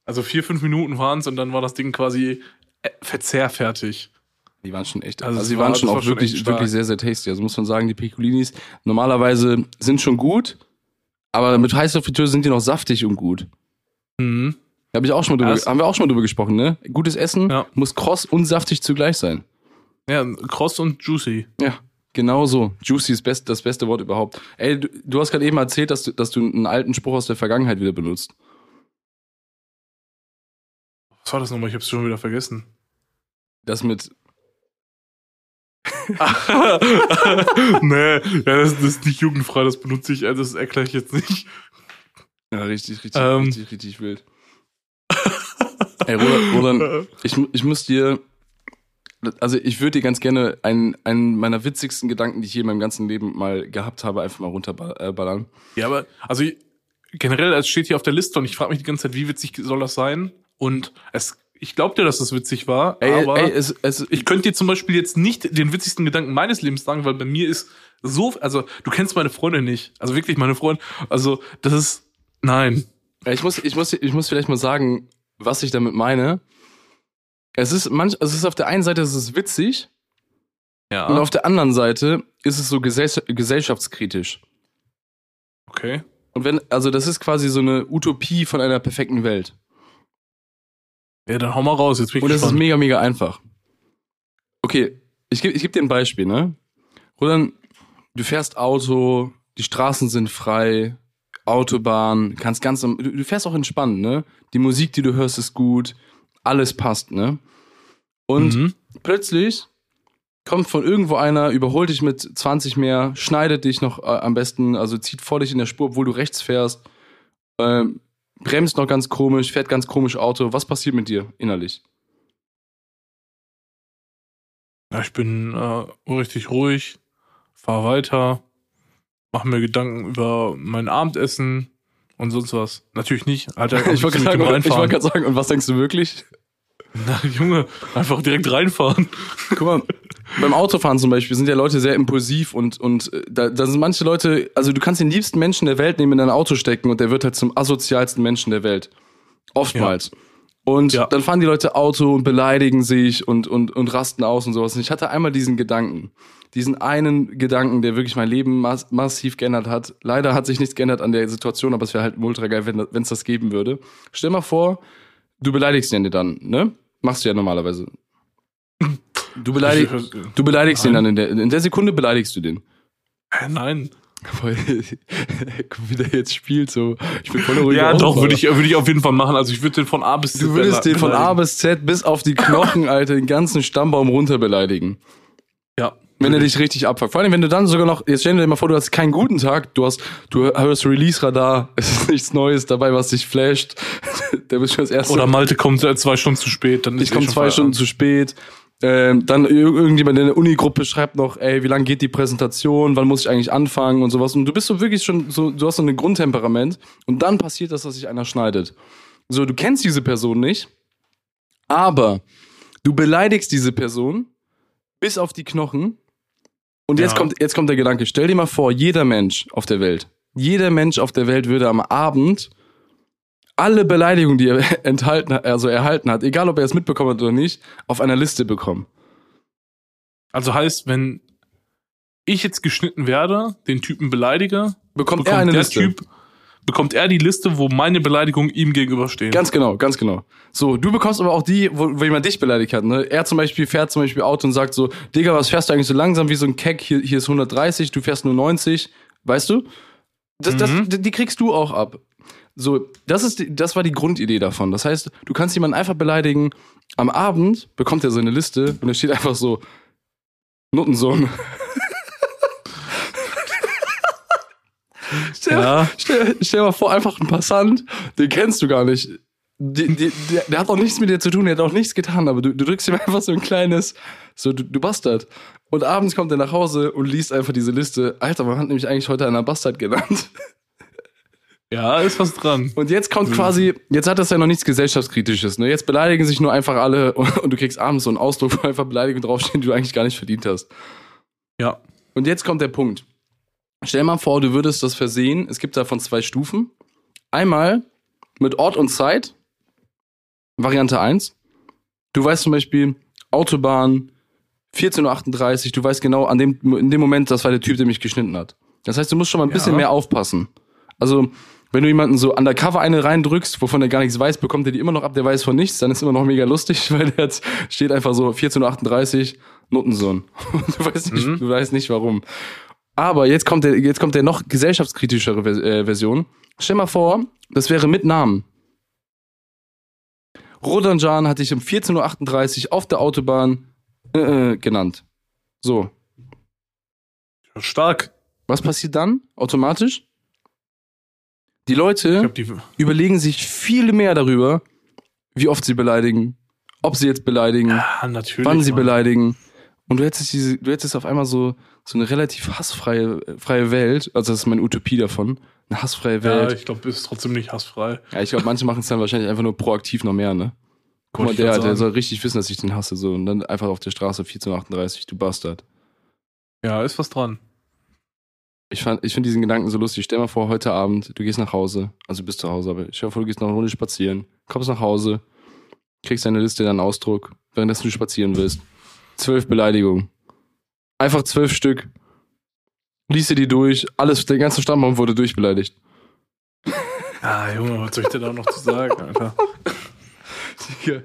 Also vier, fünf Minuten waren's und dann war das Ding quasi äh, verzehrfertig. Die waren schon echt, Also also, die war- waren schon auch schon wirklich, wirklich sehr, sehr tasty. Also muss man sagen, die Piccolinis normalerweise sind schon gut, aber mit heißer Fritteuse sind die noch saftig und gut. Mhm. Da hab ich auch schon mal drüber, haben wir auch schon mal drüber gesprochen, ne? Gutes Essen Ja. muss kross und saftig zugleich sein. Ja, kross und juicy. Ja, genau so. Juicy ist best, das beste Wort überhaupt. Ey, du, du hast gerade eben erzählt, dass du, dass du einen alten Spruch aus der Vergangenheit wieder benutzt. Was war das nochmal? Ich hab's schon wieder vergessen. Das mit, nee, ja, das, das ist nicht jugendfrei, das benutze ich, also das erkläre ich jetzt nicht. ja, richtig, richtig, Ähm. richtig, richtig wild. Ey, Roland, Roland ich, ich muss dir, also ich würde dir ganz gerne einen, einen meiner witzigsten Gedanken, die ich je in meinem ganzen Leben mal gehabt habe, einfach mal runterballern. Ja, aber, also generell, es steht hier auf der Liste und ich frage mich die ganze Zeit, wie witzig soll das sein? Und es, ich glaub dir, dass das witzig war, Ey, aber ey, es, es, ich könnte dir zum Beispiel jetzt nicht den witzigsten Gedanken meines Lebens sagen, weil bei mir ist so, also du kennst meine Freundin nicht, also wirklich meine Freundin, also das ist, nein. Ich muss, ich muss, ich muss vielleicht mal sagen, was ich damit meine. Es ist manch, also es ist auf der einen Seite es ist witzig Ja. und auf der anderen Seite ist es so gesell, gesellschaftskritisch. okay. Und wenn, also das ist quasi so eine Utopie von einer perfekten Welt. Ja, dann hau mal raus, jetzt bin ich Und das ist gespannt. mega, mega einfach. Okay, ich gebe ich geb dir ein Beispiel, ne? Roland, du fährst Auto, die Straßen sind frei, Autobahn, kannst ganz, am- du, du fährst auch entspannt, ne? Die Musik, die du hörst, ist gut, alles passt, ne? Und Mhm. plötzlich kommt von irgendwo einer, überholt dich mit 20 mehr, schneidet dich noch äh, am besten, also zieht vor dich in der Spur, obwohl du rechts fährst, ähm, bremst noch ganz komisch, fährt ganz komisch Auto. Was passiert mit dir innerlich? Ja, ich bin äh, richtig ruhig, fahr weiter, mach mir Gedanken über mein Abendessen und sonst was. Natürlich nicht. Alter, Ich wollte gerade sagen, ich wollte gerade sagen, und was denkst du wirklich? Na, Junge, einfach direkt reinfahren. Guck mal, beim Autofahren zum Beispiel sind ja Leute sehr impulsiv und, und äh, da, da sind manche Leute, also du kannst den liebsten Menschen der Welt nehmen in dein Auto stecken und der wird halt zum asozialsten Menschen der Welt. Oftmals. Und Ja. dann fahren die Leute Auto und beleidigen sich und, und, und rasten aus und sowas. Und ich hatte einmal diesen Gedanken, diesen einen Gedanken, der wirklich mein Leben mass massiv geändert hat. Leider hat sich nichts geändert an der Situation, aber es wäre halt ultra geil, wenn es das geben würde. Stell mal vor, du beleidigst den dann, ne? Machst du ja normalerweise. Du, beleidig, du beleidigst Nein. den dann in der, in der Sekunde beleidigst du den. Nein. Guck, wie der jetzt spielt, so. Ich bin voll ruhig. Ja, doch, würde ich, würde ich auf jeden Fall machen. Also ich würde den von A bis Z Du würdest den von A bis Z bis auf die Knochen, Alter, den ganzen Stammbaum runter beleidigen. Ja. Wenn er dich richtig abfuckt. Vor allem, wenn du dann sogar noch, jetzt stell dir mal vor, du hast keinen guten Tag, du hast, du hörst Release-Radar, es ist nichts Neues dabei, was dich flasht. Der bist schon das erste. Oder Malte kommt zwei Stunden zu spät. Dann ist ich eh komme schon zwei Stunden Feierabend. zu spät. Ähm, dann ir- irgendjemand in der Unigruppe schreibt noch, ey, wie lange geht die Präsentation, wann muss ich eigentlich anfangen und sowas. Und du bist so wirklich schon, so, du hast so ein Grundtemperament und dann passiert das, dass sich einer schneidet. So, du kennst diese Person nicht, aber du beleidigst diese Person bis auf die Knochen. Und jetzt Ja. kommt, jetzt kommt der Gedanke, stell dir mal vor, jeder Mensch auf der Welt, jeder Mensch auf der Welt würde am Abend alle Beleidigungen, die er enthalten, also erhalten hat, egal ob er es mitbekommen hat oder nicht, auf einer Liste bekommen. Also heißt, wenn ich jetzt geschnitten werde, den Typen beleidige, Bekommt, bekommt er eine der Liste. Typ, bekommt er die Liste, wo meine Beleidigungen ihm gegenüberstehen. Ganz genau, ganz genau. So, du bekommst aber auch die, wo, wo jemand dich beleidigt hat. Ne? Er zum Beispiel fährt zum Beispiel Auto und sagt so, Digga, was fährst du eigentlich so langsam wie so ein Keck? Hier, hier ist 130, du fährst nur 90. Weißt du? Das, das, Mhm. die die kriegst du auch ab. So, das ist, das war die Grundidee davon. Das heißt, du kannst jemanden einfach beleidigen. Am Abend bekommt er so eine Liste und da steht einfach so Nuttensohn. Stell, Ja. stell, stell dir mal vor, einfach ein Passant, den kennst du gar nicht. Die, die, der, der hat auch nichts mit dir zu tun, der hat auch nichts getan, aber du, du drückst ihm einfach so ein kleines, so du, du Bastard. Und abends kommt er nach Hause und liest einfach diese Liste. Alter, man hat nämlich eigentlich heute einer Bastard genannt. Ja, ist was dran. Und jetzt kommt quasi, jetzt hat das ja noch nichts gesellschaftskritisches, ne? Jetzt beleidigen sich nur einfach alle und, und du kriegst abends so einen Ausdruck, wo einfach Beleidigung draufstehen, die du eigentlich gar nicht verdient hast. Ja. Und jetzt kommt der Punkt. Stell mal vor, du würdest das versehen. Es gibt davon zwei Stufen. Einmal mit Ort und Zeit. Variante 1. Du weißt zum Beispiel, Autobahn, 14.38 Uhr, du weißt genau, an dem, in dem Moment, das war der Typ, der mich geschnitten hat. Das heißt, du musst schon mal ein bisschen Ja. mehr aufpassen. Also, wenn du jemanden so undercover eine reindrückst, wovon er gar nichts weiß, bekommt er die immer noch ab, der weiß von nichts, dann ist immer noch mega lustig, weil der jetzt steht einfach so 14.38 Uhr, Notensohn. du weißt nicht, Mhm. du weißt nicht warum. Aber jetzt kommt der, jetzt kommt der noch gesellschaftskritischere äh, Version. Stell mal vor, das wäre mit Namen. Rodanjan hat dich um 14.38 Uhr auf der Autobahn äh, äh, genannt. So. Stark. Was passiert dann automatisch? Die Ich Leute die, überlegen sich viel mehr darüber, wie oft sie beleidigen, ob sie jetzt beleidigen, ja, wann sie Mann. beleidigen. Und du hättest diese, du hättest auf einmal so, so eine relativ hassfreie freie Welt. Also das ist meine Utopie davon. Eine hassfreie Ja, Welt. ich glaube, ist trotzdem nicht hassfrei. Ja, ich glaube, manche machen es dann wahrscheinlich einfach nur proaktiv noch mehr, ne? Guck mal, ich der, der soll richtig wissen, dass ich den hasse, so. Und dann einfach auf der Straße 1438, du Bastard. Ja, ist was dran. Ich, fand- ich finde diesen Gedanken so lustig. Stell mal vor, heute Abend, du gehst nach Hause, also du bist zu Hause, aber stell dir vor, du gehst noch eine Runde spazieren, kommst nach Hause, kriegst deine Liste, deinen Ausdruck, währenddessen du spazieren willst. Zwölf Beleidigungen. Einfach zwölf Stück. Lies dir die durch, alles, der ganze Stammbaum wurde durchbeleidigt. Ah, Junge, was soll ich dir da noch zu sagen, Alter? Digga,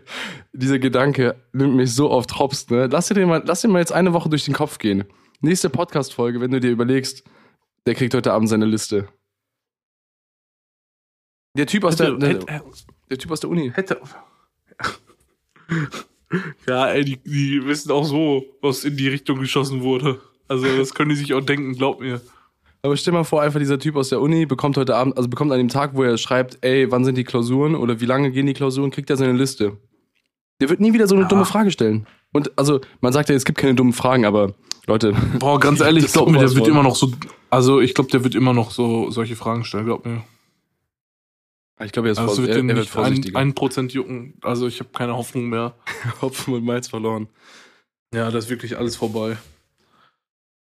Dieser Gedanke nimmt mich so oft hops, ne? Lass dir, den mal, lass dir mal jetzt eine Woche durch den Kopf gehen. Nächste Podcast-Folge, wenn du dir überlegst, der kriegt heute Abend seine Liste. Der Typ aus der, Hätte, der, hätte, der Typ aus der Uni. hätte. Ja, ey, die, die wissen auch so, was in die Richtung geschossen wurde. Also, das können die sich auch denken, glaub mir. Aber stell mal vor, einfach dieser Typ aus der Uni bekommt heute Abend, also bekommt an dem Tag, wo er schreibt, ey, wann sind die Klausuren oder wie lange gehen die Klausuren, kriegt er seine Liste. Der wird nie wieder so eine Ja. dumme Frage stellen. Und also, man sagt ja, es gibt keine dummen Fragen, aber Leute, Boah, ganz ehrlich, glaube mir, der wird immer noch so, also ich glaube, der wird immer noch so solche Fragen stellen, glaub mir. Ich glaube, er ist Also es vor, wird er, er wird ein, Prozent jucken. Also ich habe keine Hoffnung mehr. Hopfen und Malz verloren. Ja, das ist wirklich alles vorbei.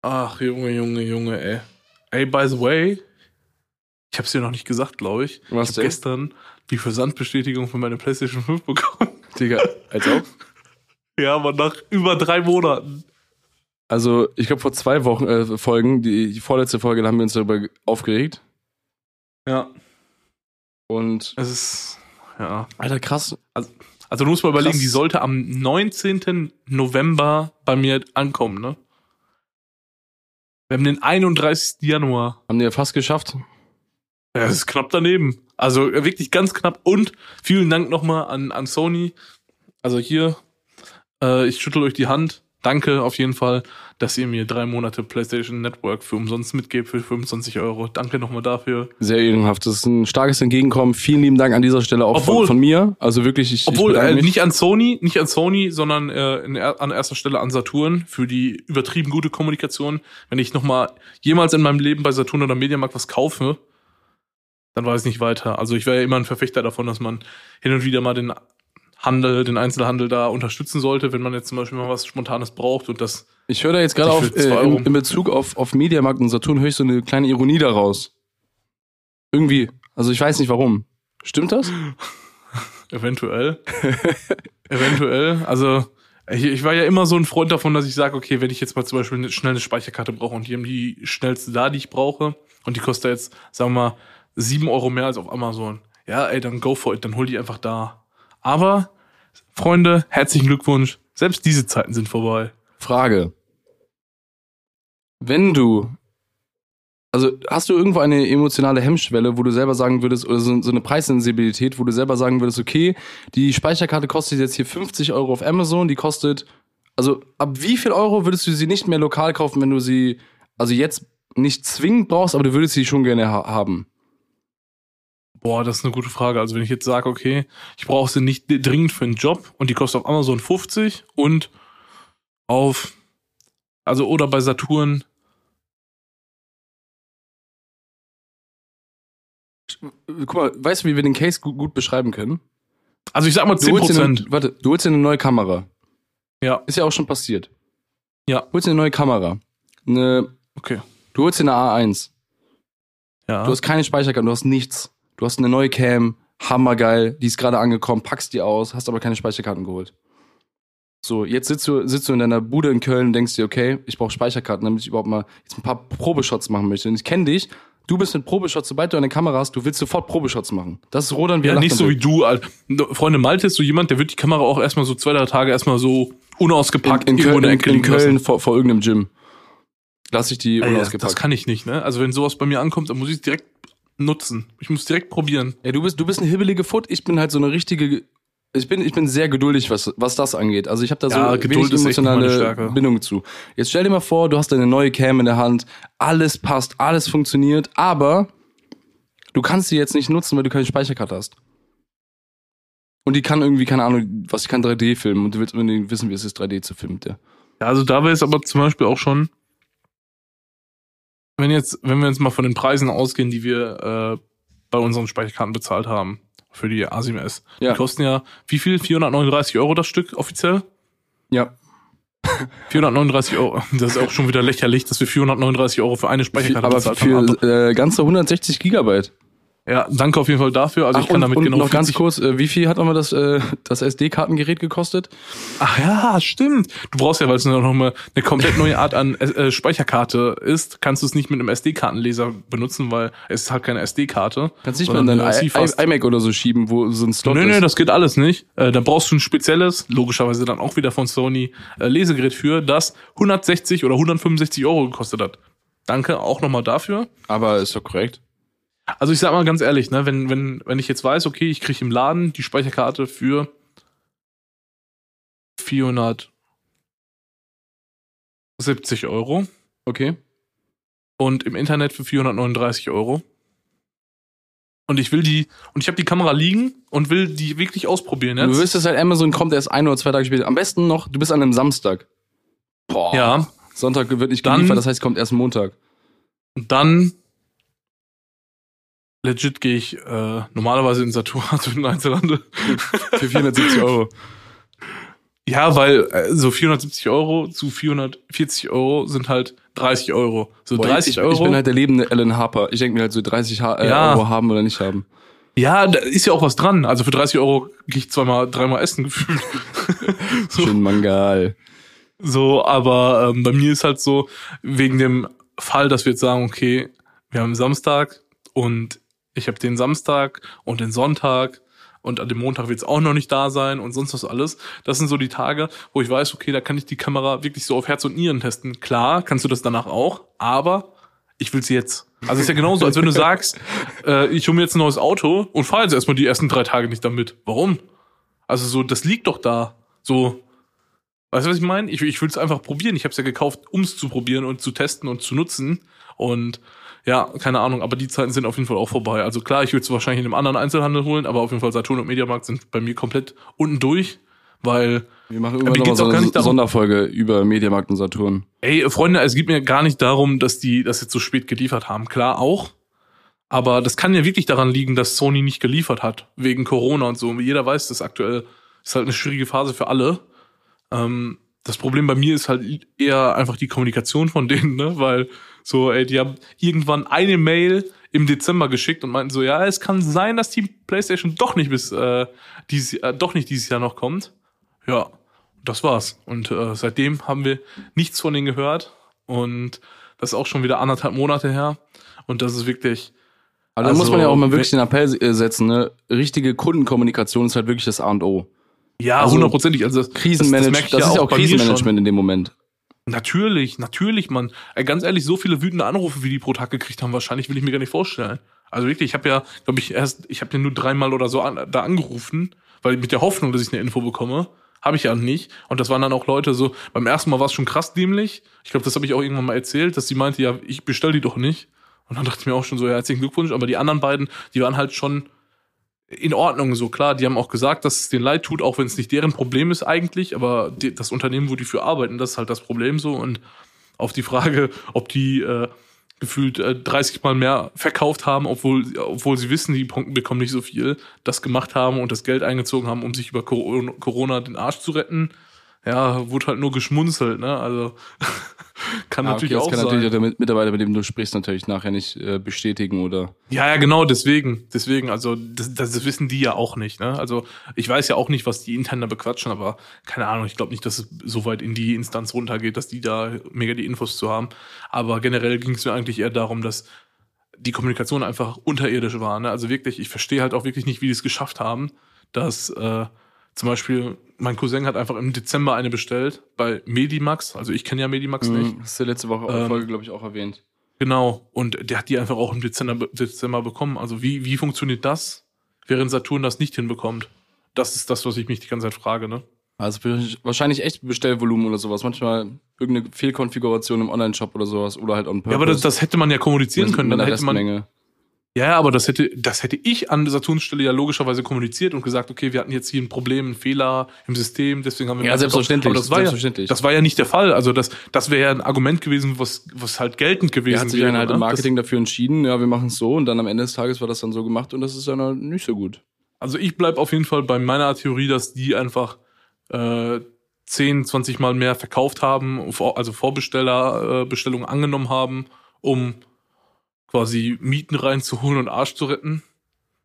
Ach, Junge, Junge, Junge, ey. Ey, by the way, ich hab's dir noch nicht gesagt, glaube ich. Was ich habe gestern die Versandbestätigung für meine PlayStation 5 bekommen. Digga, als ob. Ja, aber nach über drei Monaten. Also, ich glaube, vor zwei Wochen, äh, Folgen, die, die vorletzte Folge, da haben wir uns darüber aufgeregt. Ja, Und, es ist, ja. Alter, krass. Also du musst mal überlegen, Krass. die sollte am 19. November bei mir ankommen, ne? Wir haben den 31. Januar. Haben die ja fast geschafft. Ja, das ist knapp daneben. Also äh, wirklich ganz knapp. Und vielen Dank nochmal an, an Sony. Also hier, äh, ich schüttel euch die Hand. Danke auf jeden Fall, dass ihr mir drei Monate PlayStation Network für umsonst mitgebt für 25 Euro. Danke nochmal dafür. Sehr ehrenhaft. Das ist ein starkes Entgegenkommen. Vielen lieben Dank an dieser Stelle auch Obwohl- von, von mir. Also wirklich, ich, Obwohl, ich äh, nicht an Sony, nicht an Sony, sondern äh, in, an erster Stelle an Saturn für die übertrieben gute Kommunikation. Wenn ich nochmal jemals in meinem Leben bei Saturn oder Mediamarkt was kaufe, dann weiß ich nicht weiter. Also ich wäre ja immer ein Verfechter davon, dass man hin und wieder mal den Handel, den Einzelhandel da unterstützen sollte, wenn man jetzt zum Beispiel mal was Spontanes braucht und das. Ich höre da jetzt gerade auf, äh, in, in Bezug auf, auf Mediamarkt und Saturn höre ich so eine kleine Ironie daraus. Irgendwie. Also ich weiß nicht warum. Stimmt das? Eventuell. eventuell. Also, ich, ich war ja immer so ein Freund davon, dass ich sage, okay, wenn ich jetzt mal zum Beispiel eine, schnell eine Speicherkarte brauche und die haben die schnellste da, die ich brauche, und die kostet jetzt, sagen wir mal, sieben Euro mehr als auf Amazon. Ja, ey, dann go for it, dann hol die einfach da. Aber, Freunde, herzlichen Glückwunsch. Selbst diese Zeiten sind vorbei. Frage. Wenn du, also hast du irgendwo eine emotionale Hemmschwelle, wo du selber sagen würdest, oder so, so eine Preissensibilität, wo du selber sagen würdest, okay, die Speicherkarte kostet jetzt hier 50 Euro auf Amazon, die kostet, also ab wie viel Euro würdest du sie nicht mehr lokal kaufen, wenn du sie, also jetzt nicht zwingend brauchst, aber du würdest sie schon gerne ha haben? Boah, das ist eine gute Frage. Also wenn ich jetzt sage, okay, ich brauche sie nicht dringend für einen Job und die kostet auf Amazon 50 und auf, also oder bei Saturn Guck mal, weißt du, wie wir den Case gut, gut beschreiben können? Also ich sag mal Du holst 10%. eine, warte, du holst dir eine neue Kamera. Ja, Ist ja auch schon passiert. Ja. Holst dir eine neue Kamera. Eine, okay. du holst dir eine A1. Ja. Du hast keine Speicherkarte, du hast nichts. Du hast eine neue Cam, hammergeil, die ist gerade angekommen, packst die aus, hast aber keine Speicherkarten geholt. So, jetzt sitzt du, sitzt du in deiner Bude in Köln und denkst dir, okay, ich brauche Speicherkarten, damit ich überhaupt mal jetzt ein paar Probeshots machen möchte. Und ich kenne dich, du bist mit Probeshots, sobald du eine Kamera hast, du willst sofort Probeshots machen. Das ist Rodan, wie ja, nicht so wie du. Alter. Freunde Malte ist so jemand, der wird die Kamera auch erstmal so zwei, drei Tage erstmal so unausgepackt in, in, Köln, in, in. Köln vor, vor irgendeinem Gym. Lass ich die unausgepackt. das kann ich nicht, ne? Also wenn sowas bei mir ankommt, dann muss ich es direkt nutzen. Ich muss direkt probieren. Ja, du bist, du bist ein hibbelige Foot, ich bin halt so eine richtige. Ich bin, ich bin sehr geduldig, was, was das angeht. Also ich habe da so Ja, wenig Geduld emotionale. Bindung zu. Jetzt stell dir mal vor, du hast eine neue Cam in der Hand, alles passt, alles funktioniert, aber du kannst sie jetzt nicht nutzen, weil du keine Speicherkarte hast. Und die kann irgendwie, keine Ahnung, was, die kann 3D filmen und du willst unbedingt wissen, wie es ist, 3D zu filmen. Ja, also da wäre es aber zum Beispiel auch schon, wenn jetzt, wenn wir jetzt mal von den Preisen ausgehen, die wir äh, bei unseren Speicherkarten bezahlt haben für die A7S. Ja. Die kosten ja, wie viel? 439 Euro das Stück offiziell? Ja. 439 Euro. Das ist auch schon wieder lächerlich, dass wir 439 Euro für eine Speicherkarte Aber bezahlt haben. für äh, ganze 160 Gigabyte. Ja, danke auf jeden Fall dafür. Also ich kann und, damit und genau noch ganz 40 kurz, äh, wie viel hat nochmal das, äh, das SD-Kartengerät gekostet? Ach ja, stimmt. Du brauchst ja, weil es noch mal eine komplett neue Art an äh, Speicherkarte ist, kannst du es nicht mit einem SD-Kartenleser benutzen, weil es ist halt keine SD-Karte. Kannst nicht mal in dein iMac oder so schieben, wo so ein Slot Nö, ist. nö, das geht alles nicht. Äh, da brauchst du ein spezielles, logischerweise dann auch wieder von Sony, äh, Lesegerät für, das 160 oder 165 Euro gekostet hat. Danke auch nochmal dafür. Aber ist doch korrekt. Also ich sag mal ganz ehrlich, ne, wenn, wenn, wenn ich jetzt weiß, okay, ich kriege im Laden die Speicherkarte für 470 Euro Okay. und im Internet für 439 Euro. Und ich will die, und ich habe die Kamera liegen und will die wirklich ausprobieren Du jetzt. wirst es halt, Amazon kommt erst ein oder zwei Tage später. Am besten noch, du bist an einem Samstag. Boah. ja, Sonntag wird nicht Dann- geliefert, das heißt, kommt erst Montag. und dann legit gehe ich äh, normalerweise in Saturn, also in den Einzelhandel. Für 470 Euro. Ja, weil äh, so 470 Euro zu 440 Euro sind halt 30 Euro. So Boah, 30 ich, Euro. Ich bin halt der lebende Alan Harper. Ich denke mir halt so 30 ha äh, Ja. Euro haben oder nicht haben. ja, da ist ja auch was dran. Also für 30 Euro gehe ich zweimal, dreimal essen gefühlt. so, Schön Mangal. so, aber ähm, bei mir ist halt so, wegen dem Fall, dass wir jetzt sagen, okay, wir haben Samstag und ich habe den Samstag und den Sonntag und an dem Montag wird es auch noch nicht da sein und sonst was alles. Das sind so die Tage, wo ich weiß, okay, da kann ich die Kamera wirklich so auf Herz und Nieren testen. Klar, kannst du das danach auch, aber ich will sie jetzt. Also ist ja genauso, als wenn du sagst, äh, ich hole mir jetzt ein neues Auto und fahre jetzt erstmal die ersten drei Tage nicht damit. Warum? Also so, das liegt doch da. So, weißt du, was ich meine? Ich, ich will es einfach probieren. Ich habe es ja gekauft, um es zu probieren und zu testen und zu nutzen. Und ja, keine Ahnung, aber die Zeiten sind auf jeden Fall auch vorbei. Also klar, ich würde es wahrscheinlich in einem anderen Einzelhandel holen, aber auf jeden Fall Saturn und Mediamarkt sind bei mir komplett unten durch, weil Wir machen mir irgendwann noch geht's mal auch so gar eine nicht darum- Sonderfolge über Mediamarkt und Saturn. Ey, Freunde, es geht mir gar nicht darum, dass die das jetzt so spät geliefert haben. Klar auch. Aber das kann ja wirklich daran liegen, dass Sony nicht geliefert hat. Wegen Corona und so. Jeder weiß das aktuell. Ist halt eine schwierige Phase für alle. Ähm, das Problem bei mir ist halt eher einfach die Kommunikation von denen, ne? Weil so, ey, die haben irgendwann eine Mail im Dezember geschickt und meinten so, ja, es kann sein, dass die PlayStation doch nicht bis äh, dieses, äh, doch nicht dieses Jahr noch kommt. Ja, das war's. Und äh, seitdem haben wir nichts von denen gehört. Und das ist auch schon wieder anderthalb Monate her. Und das ist wirklich. Aber da Also, muss man ja auch mal wirklich den Appell äh, setzen, ne? Richtige Kundenkommunikation ist halt wirklich das A und O. Ja, Also, hundertprozentig. Also das, Krisenmanagement, merke das, ich ist ja auch mir Krisenmanagement in dem Moment. Natürlich, natürlich, Mann. Ey, ganz ehrlich, so viele wütende Anrufe, wie die pro Tag gekriegt haben, wahrscheinlich will ich mir gar nicht vorstellen. Also wirklich, ich habe ja, glaube ich, erst, ich habe ja nur dreimal oder so an, da angerufen, weil mit der Hoffnung, dass ich eine Info bekomme, habe ich ja nicht. Und das waren dann auch Leute so, beim ersten Mal war es schon krass dämlich. Ich glaube, das habe ich auch irgendwann mal erzählt, dass sie meinte, ja, ich bestell die doch nicht. Und dann dachte ich mir auch schon so, ja, herzlichen Glückwunsch. Aber die anderen beiden, die waren halt schon in Ordnung, so klar. Die haben auch gesagt, dass es denen leid tut, auch wenn es nicht deren Problem ist eigentlich. Aber die, das Unternehmen, wo die für arbeiten, das ist halt das Problem so. Und auf die Frage, ob die äh, gefühlt äh, 30 Mal mehr verkauft haben, obwohl, obwohl sie wissen, die bekommen nicht so viel, das gemacht haben und das Geld eingezogen haben, um sich über Corona den Arsch zu retten. Ja, wurde halt nur geschmunzelt, ne? Also kann ah, natürlich okay, auch das kann sein. natürlich der Mitarbeiter, mit dem du sprichst, natürlich nachher nicht äh, bestätigen oder. Ja, ja, genau, deswegen. Deswegen, also das, das wissen die ja auch nicht, ne? Also ich weiß ja auch nicht, was die intern da bequatschen, aber keine Ahnung, ich glaube nicht, dass es so weit in die Instanz runtergeht, dass die da mega die Infos zu haben. Aber generell ging es mir eigentlich eher darum, dass die Kommunikation einfach unterirdisch war. Ne? Also wirklich, ich verstehe halt auch wirklich nicht, wie die es geschafft haben, dass äh, zum Beispiel, mein Cousin hat einfach im Dezember eine bestellt bei Medimax. Also ich kenne ja Medimax mhm, nicht. Hast du letzte Woche ähm, Folge, glaube ich, auch erwähnt. Genau. Und der hat die einfach auch im Dezember, Dezember bekommen. Also wie, wie funktioniert das, während Saturn das nicht hinbekommt? Das ist das, was ich mich die ganze Zeit frage, ne? Also wahrscheinlich echt Bestellvolumen oder sowas. Manchmal irgendeine Fehlkonfiguration im Online-Shop oder sowas oder halt on purpose. Ja, aber das, das hätte man ja kommunizieren können. Dann hätte man, ja, aber das hätte, das hätte ich an Saturns Stelle ja logischerweise kommuniziert und gesagt, okay, wir hatten jetzt hier ein Problem, einen Fehler im System, deswegen haben wir. Ja, selbstverständlich. Aber das war selbstverständlich. ja, das war ja nicht der Fall. Also das, das wäre ja ein Argument gewesen, was, was halt geltend gewesen wäre. Hat sich dann halt im? Marketing das, dafür entschieden, ja, wir machen es so und dann am Ende des Tages war das dann so gemacht und das ist dann nicht so gut. Also ich bleib auf jeden Fall bei meiner Theorie, dass die einfach äh, 10, 20 Mal mehr verkauft haben, also Vorbestellerbestellungen äh, angenommen haben, um quasi Mieten reinzuholen und Arsch zu retten,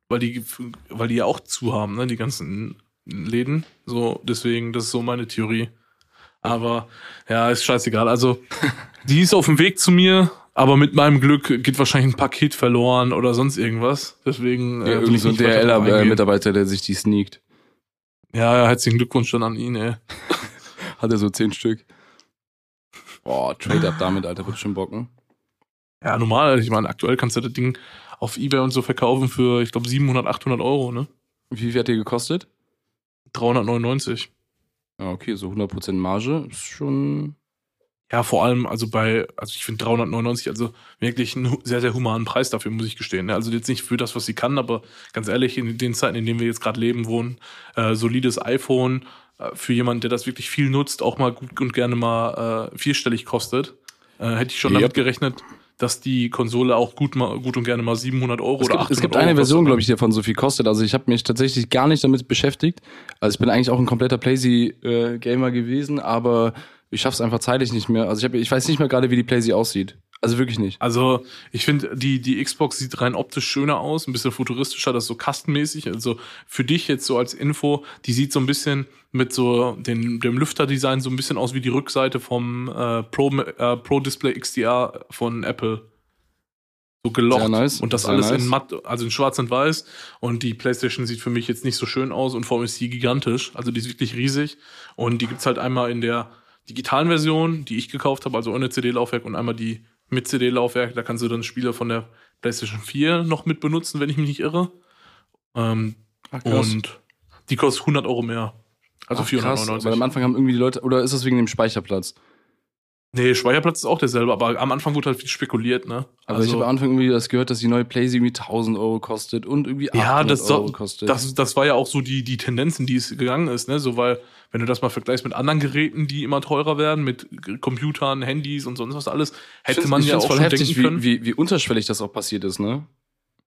weil die, weil die ja auch zu haben, ne, die ganzen Läden. So, deswegen, das ist so meine Theorie. Aber ja, ist scheißegal. Also, die ist auf dem Weg zu mir, aber mit meinem Glück geht wahrscheinlich ein Paket verloren oder sonst irgendwas. Deswegen. Ja, äh, irgendwie so ein DRL-Mitarbeiter, der sich die sneakt. Ja, ja, herzlichen Glückwunsch dann an ihn, ey. Hat er so zehn Stück. Boah, Trade up damit, Alter, wird schon bocken. Ja, normal. Ich meine, aktuell kannst du das Ding auf Ebay und so verkaufen für, ich glaube, 700, 800 Euro, ne? Wie viel hat die gekostet? 399. Ja, okay, so 100% Marge ist schon. Ja, vor allem, also bei, also ich finde 399, also wirklich einen sehr, sehr humanen Preis dafür, muss ich gestehen. Ne? Also jetzt nicht für das, was sie kann, aber ganz ehrlich, in den Zeiten, in denen wir jetzt gerade leben, wohnen, äh, solides iPhone, äh, für jemanden, der das wirklich viel nutzt, auch mal gut und gerne mal äh, vierstellig kostet, äh, hätte ich schon yep. damit gerechnet, dass die Konsole auch gut, mal, gut und gerne mal 700 Euro es oder gibt, 800 Es gibt eine Version, glaube ich, die davon so viel kostet. Also ich habe mich tatsächlich gar nicht damit beschäftigt. Also ich bin eigentlich auch ein kompletter Playsee-Gamer äh, gewesen, aber ich schaff's einfach zeitlich nicht mehr. Also ich, hab, ich weiß nicht mehr gerade, wie die Playsee aussieht. Also wirklich nicht. Also ich finde, die, die Xbox sieht rein optisch schöner aus, ein bisschen futuristischer, das ist so kastenmäßig. Also für dich jetzt so als Info, die sieht so ein bisschen mit so den, dem Lüfterdesign so ein bisschen aus wie die Rückseite vom äh, Pro, äh, Pro Display XDR von Apple. So gelocht. Nice. Und das Sehr alles nice. in matt, also in schwarz und weiß. Und die PlayStation sieht für mich jetzt nicht so schön aus und vor allem ist die gigantisch. Also die ist wirklich riesig. Und die gibt's halt einmal in der digitalen Version, die ich gekauft habe, also ohne CD-Laufwerk und einmal die mit CD-Laufwerk. Da kannst du dann Spiele von der PlayStation 4 noch mit benutzen, wenn ich mich nicht irre. Ähm, Ach, und die kostet 100 Euro mehr. Also Ach, 499. Weil am Anfang haben irgendwie die Leute, oder ist das wegen dem Speicherplatz? Nee, Speicherplatz ist auch derselbe, aber am Anfang wurde halt viel spekuliert, ne? Also, also ich habe am Anfang irgendwie das gehört, dass die neue PlayStation irgendwie 1000 Euro kostet und irgendwie 800 ja, das, Euro kostet. Das, das war ja auch so die, die Tendenz, in die es gegangen ist, ne? So, weil, wenn du das mal vergleichst mit anderen Geräten, die immer teurer werden, mit Computern, Handys und sonst was alles, hätte man ja auch voll schon heftig, denken können. Wie, wie, wie unterschwellig das auch passiert ist, ne?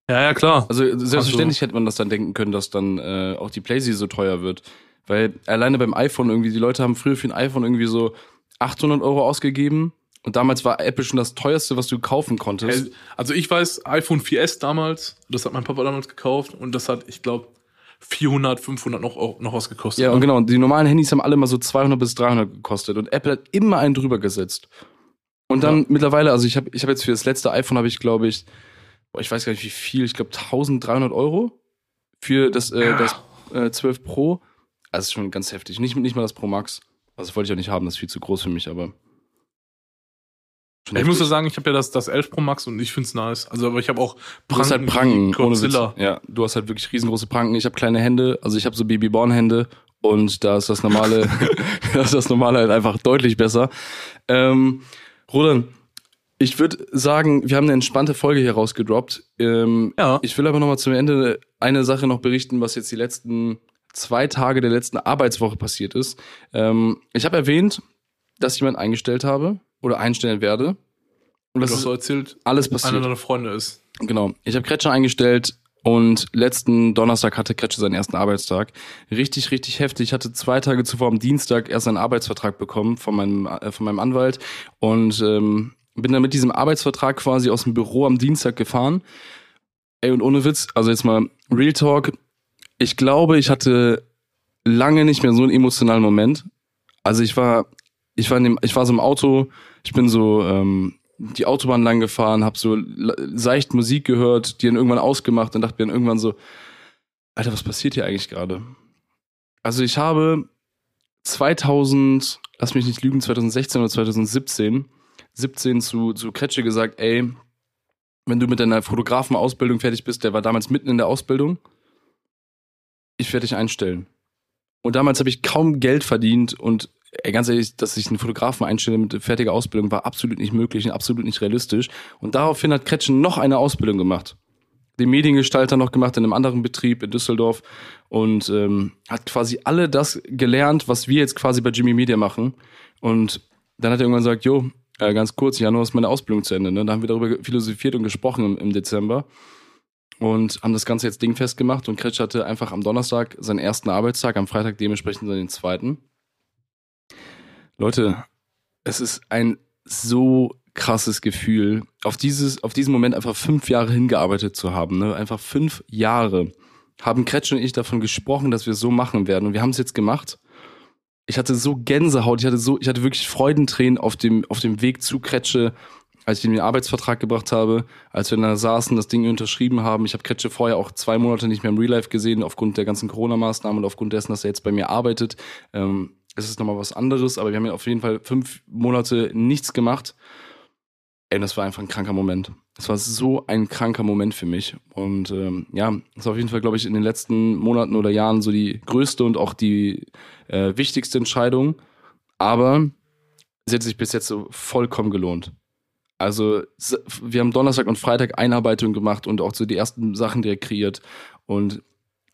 Ja, ja, klar. Also selbstverständlich also, hätte man das dann denken können, dass dann äh, auch die PlayStation so teuer wird. Weil alleine beim iPhone irgendwie, die Leute haben früher für ein iPhone irgendwie so 800 Euro ausgegeben und damals war Apple schon das teuerste, was du kaufen konntest. Also ich weiß, iPhone 4S damals, das hat mein Papa damals gekauft und das hat, ich glaube, 400, 500 noch, noch was gekostet. Ja, und ne? genau, die normalen Handys haben alle mal so 200 bis 300 gekostet und Apple hat immer einen drüber gesetzt. Und dann ja. mittlerweile, also ich habe ich hab jetzt für das letzte iPhone habe ich glaube ich, boah, ich weiß gar nicht wie viel, ich glaube 1300 Euro für das, äh, ja. das äh, 12 Pro. Also das ist schon ganz heftig. Nicht, nicht mal das Pro Max. Also das wollte ich auch nicht haben, das ist viel zu groß für mich, aber Ich muss ja heftig. sagen, ich habe ja das, das 11 Pro Max und ich find's nice. Also, aber ich habe auch Du hast halt Pranken. Godzilla. Ja, du hast halt wirklich riesengroße Pranken. Ich habe kleine Hände, also ich habe so Babyborn-Hände und da ist das normale, da ist das normale halt einfach deutlich besser. Ähm, Roland, ich würde sagen, wir haben eine entspannte Folge hier rausgedroppt. Ähm, Ja. Ich will aber nochmal zum Ende eine Sache noch berichten, was jetzt die letzten zwei Tage der letzten Arbeitswoche passiert ist. Ähm, ich habe erwähnt, dass ich jemanden eingestellt habe oder einstellen werde. Und das ist so erzählt, alles einer passiert. deiner Freunde ist. Genau. Ich habe Kretscher eingestellt und letzten Donnerstag hatte Kretscher seinen ersten Arbeitstag. Richtig, richtig heftig. Ich hatte zwei Tage zuvor am Dienstag erst einen Arbeitsvertrag bekommen von meinem, äh, von meinem Anwalt und ähm, bin dann mit diesem Arbeitsvertrag quasi aus dem Büro am Dienstag gefahren. Ey, und ohne Witz, also jetzt mal Real Talk. Ich glaube, ich hatte lange nicht mehr so einen emotionalen Moment. Also ich war, ich war in dem, ich war so im Auto, ich bin so ähm, die Autobahn lang gefahren, habe so seicht Musik gehört, die dann irgendwann ausgemacht und dachte mir dann irgendwann so, Alter, was passiert hier eigentlich gerade? Also ich habe 2000, lass mich nicht lügen, 2016 oder 2017, 17 zu, zu Kretsche gesagt, ey, wenn du mit deiner Fotografenausbildung fertig bist, der war damals mitten in der Ausbildung, ich werde dich einstellen. Und damals habe ich kaum Geld verdient und ey, ganz ehrlich, dass ich einen Fotografen einstelle mit fertiger Ausbildung war absolut nicht möglich und absolut nicht realistisch. Und daraufhin hat Kretschen noch eine Ausbildung gemacht. Den Mediengestalter noch gemacht in einem anderen Betrieb in Düsseldorf und ähm, hat quasi alle das gelernt, was wir jetzt quasi bei Jimmy Media machen. Und dann hat er irgendwann gesagt, jo, äh, ganz kurz, Januar ist meine Ausbildung zu Ende. Ne? Da haben wir darüber philosophiert und gesprochen im, im Dezember und haben das Ganze jetzt dingfest gemacht und Kretsch hatte einfach am Donnerstag seinen ersten Arbeitstag, am Freitag dementsprechend seinen zweiten. Leute, es ist ein so krasses Gefühl, auf dieses, auf diesen Moment einfach fünf Jahre hingearbeitet zu haben, ne? Einfach fünf Jahre haben Kretsch und ich davon gesprochen, dass wir es so machen werden und wir haben es jetzt gemacht. Ich hatte so Gänsehaut, ich hatte so, ich hatte wirklich Freudentränen auf dem, auf dem Weg zu Kretsche, als ich ihm den Arbeitsvertrag gebracht habe, als wir da saßen, das Ding unterschrieben haben. Ich habe Kretsche vorher auch zwei Monate nicht mehr im Real Life gesehen, aufgrund der ganzen Corona-Maßnahmen und aufgrund dessen, dass er jetzt bei mir arbeitet. Ähm, es ist nochmal was anderes, aber wir haben ja auf jeden Fall fünf Monate nichts gemacht. Ey, das war einfach ein kranker Moment. Es war so ein kranker Moment für mich. Und ähm, ja, das war auf jeden Fall, glaube ich, in den letzten Monaten oder Jahren so die größte und auch die äh, wichtigste Entscheidung. Aber sie hat sich bis jetzt so vollkommen gelohnt. Also wir haben Donnerstag und Freitag Einarbeitung gemacht und auch so die ersten Sachen direkt kreiert. Und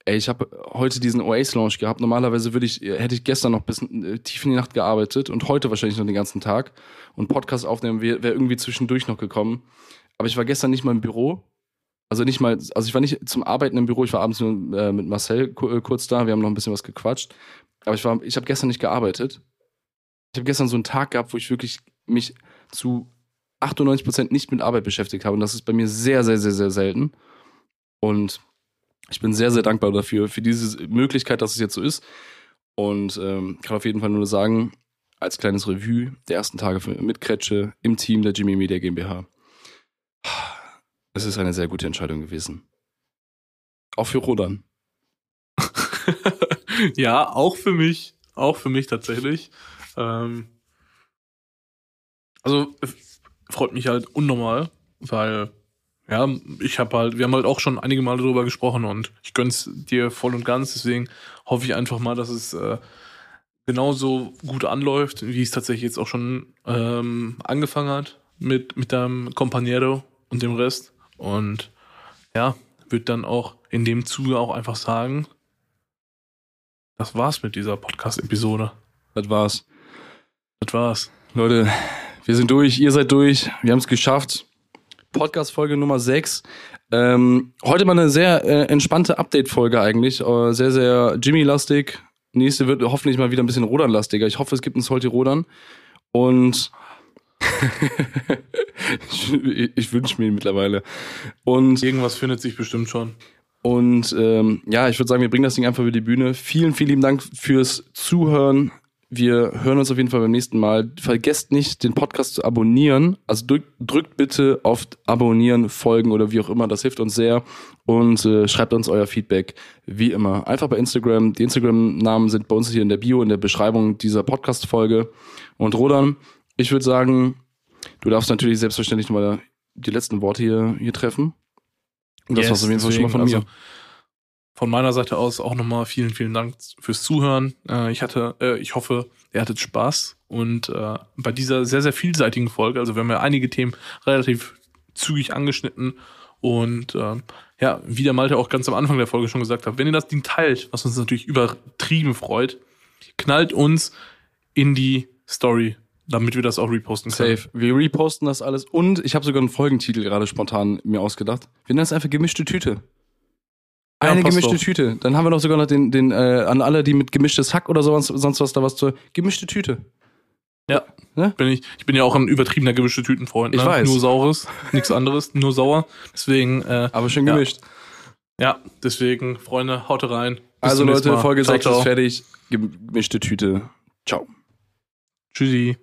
ey, ich habe heute diesen Oasis Launch gehabt. Normalerweise würde ich, hätte ich gestern noch bis äh, tief in die Nacht gearbeitet und heute wahrscheinlich noch den ganzen Tag. Und Podcast aufnehmen wäre wär irgendwie zwischendurch noch gekommen. Aber ich war gestern nicht mal im Büro. Also nicht mal, also ich war nicht zum Arbeiten im Büro, ich war abends nur äh, mit Marcel äh, kurz da, wir haben noch ein bisschen was gequatscht. Aber ich war, ich habe gestern nicht gearbeitet. Ich habe gestern so einen Tag gehabt, wo ich wirklich mich zu 98 Prozent nicht mit Arbeit beschäftigt habe. Und das ist bei mir sehr, sehr, sehr, sehr selten. Und ich bin sehr, sehr dankbar dafür, für diese Möglichkeit, dass es jetzt so ist. Und ähm, kann auf jeden Fall nur sagen, als kleines Revue der ersten Tage mit Kretsche im Team der Jimmy Media GmbH. Es ist eine sehr gute Entscheidung gewesen. Auch für Rodan. ja, auch für mich. Auch für mich tatsächlich. Ähm, also freut mich halt unnormal, weil ja, ich habe halt, wir haben halt auch schon einige Male darüber gesprochen und ich gönn's dir voll und ganz, deswegen hoffe ich einfach mal, dass es äh, genauso gut anläuft, wie es tatsächlich jetzt auch schon ähm, angefangen hat mit, mit deinem Companiero und dem Rest. Und ja, würde dann auch in dem Zuge auch einfach sagen, das war's mit dieser Podcast-Episode. Das war's. Das war's. Leute, wir sind durch, ihr seid durch, wir haben es geschafft. Podcast-Folge Nummer 6. Ähm, heute mal eine sehr äh, entspannte Update-Folge eigentlich. Äh, sehr, sehr Jimmy-lastig. Nächste wird hoffentlich mal wieder ein bisschen Rodern-lastiger. Ich hoffe, es gibt ein Salty Rodern. Und ich, ich wünsche mir mittlerweile. Und Irgendwas findet sich bestimmt schon. und ähm, ja, ich würde sagen, wir bringen das Ding einfach über die Bühne. Vielen, vielen lieben Dank fürs Zuhören. Wir hören uns auf jeden Fall beim nächsten Mal. Vergesst nicht, den Podcast zu abonnieren. Also drückt, drückt bitte auf Abonnieren, Folgen oder wie auch immer. Das hilft uns sehr. Und äh, schreibt uns euer Feedback, wie immer. Einfach bei Instagram. Die Instagram-Namen sind bei uns hier in der Bio, in der Beschreibung dieser Podcast-Folge. Und Rodan, ich würde sagen, Du darfst natürlich selbstverständlich nochmal die letzten Worte hier, hier treffen. Und das Yes, war's auf jeden Fall schon mal von deswegen, mir. Von meiner Seite aus auch nochmal vielen, vielen Dank fürs Zuhören. Äh, ich hatte, äh, ich hoffe, ihr hattet Spaß und äh, bei dieser sehr, sehr vielseitigen Folge, also wir haben ja einige Themen relativ zügig angeschnitten und ja, wie der Malte auch ganz am Anfang der Folge schon gesagt hat, wenn ihr das Ding teilt, was uns natürlich übertrieben freut, knallt uns in die Story, damit wir das auch reposten können. Safe. Wir reposten das alles und ich habe sogar einen Folgentitel gerade spontan mir ausgedacht. Wir nennen es einfach gemischte Tüte. Ja, Eine passt gemischte doch. Tüte. Dann haben wir noch sogar noch den, den äh, an alle, die mit gemischtes Hack oder sowas, sonst was da was zur gemischte Tüte. Ja. Ne? Bin ich, ich bin ja auch ein übertriebener gemischte Tütenfreund. Ne? Ich weiß. Nur saures, nichts anderes, nur sauer. Deswegen, äh, Aber schön Ja. gemischt. ja, deswegen, Freunde, haut rein. Bis Also Leute. Folge Ciao, 6 ciao. ist fertig. Gemischte Tüte. Ciao. Tschüssi.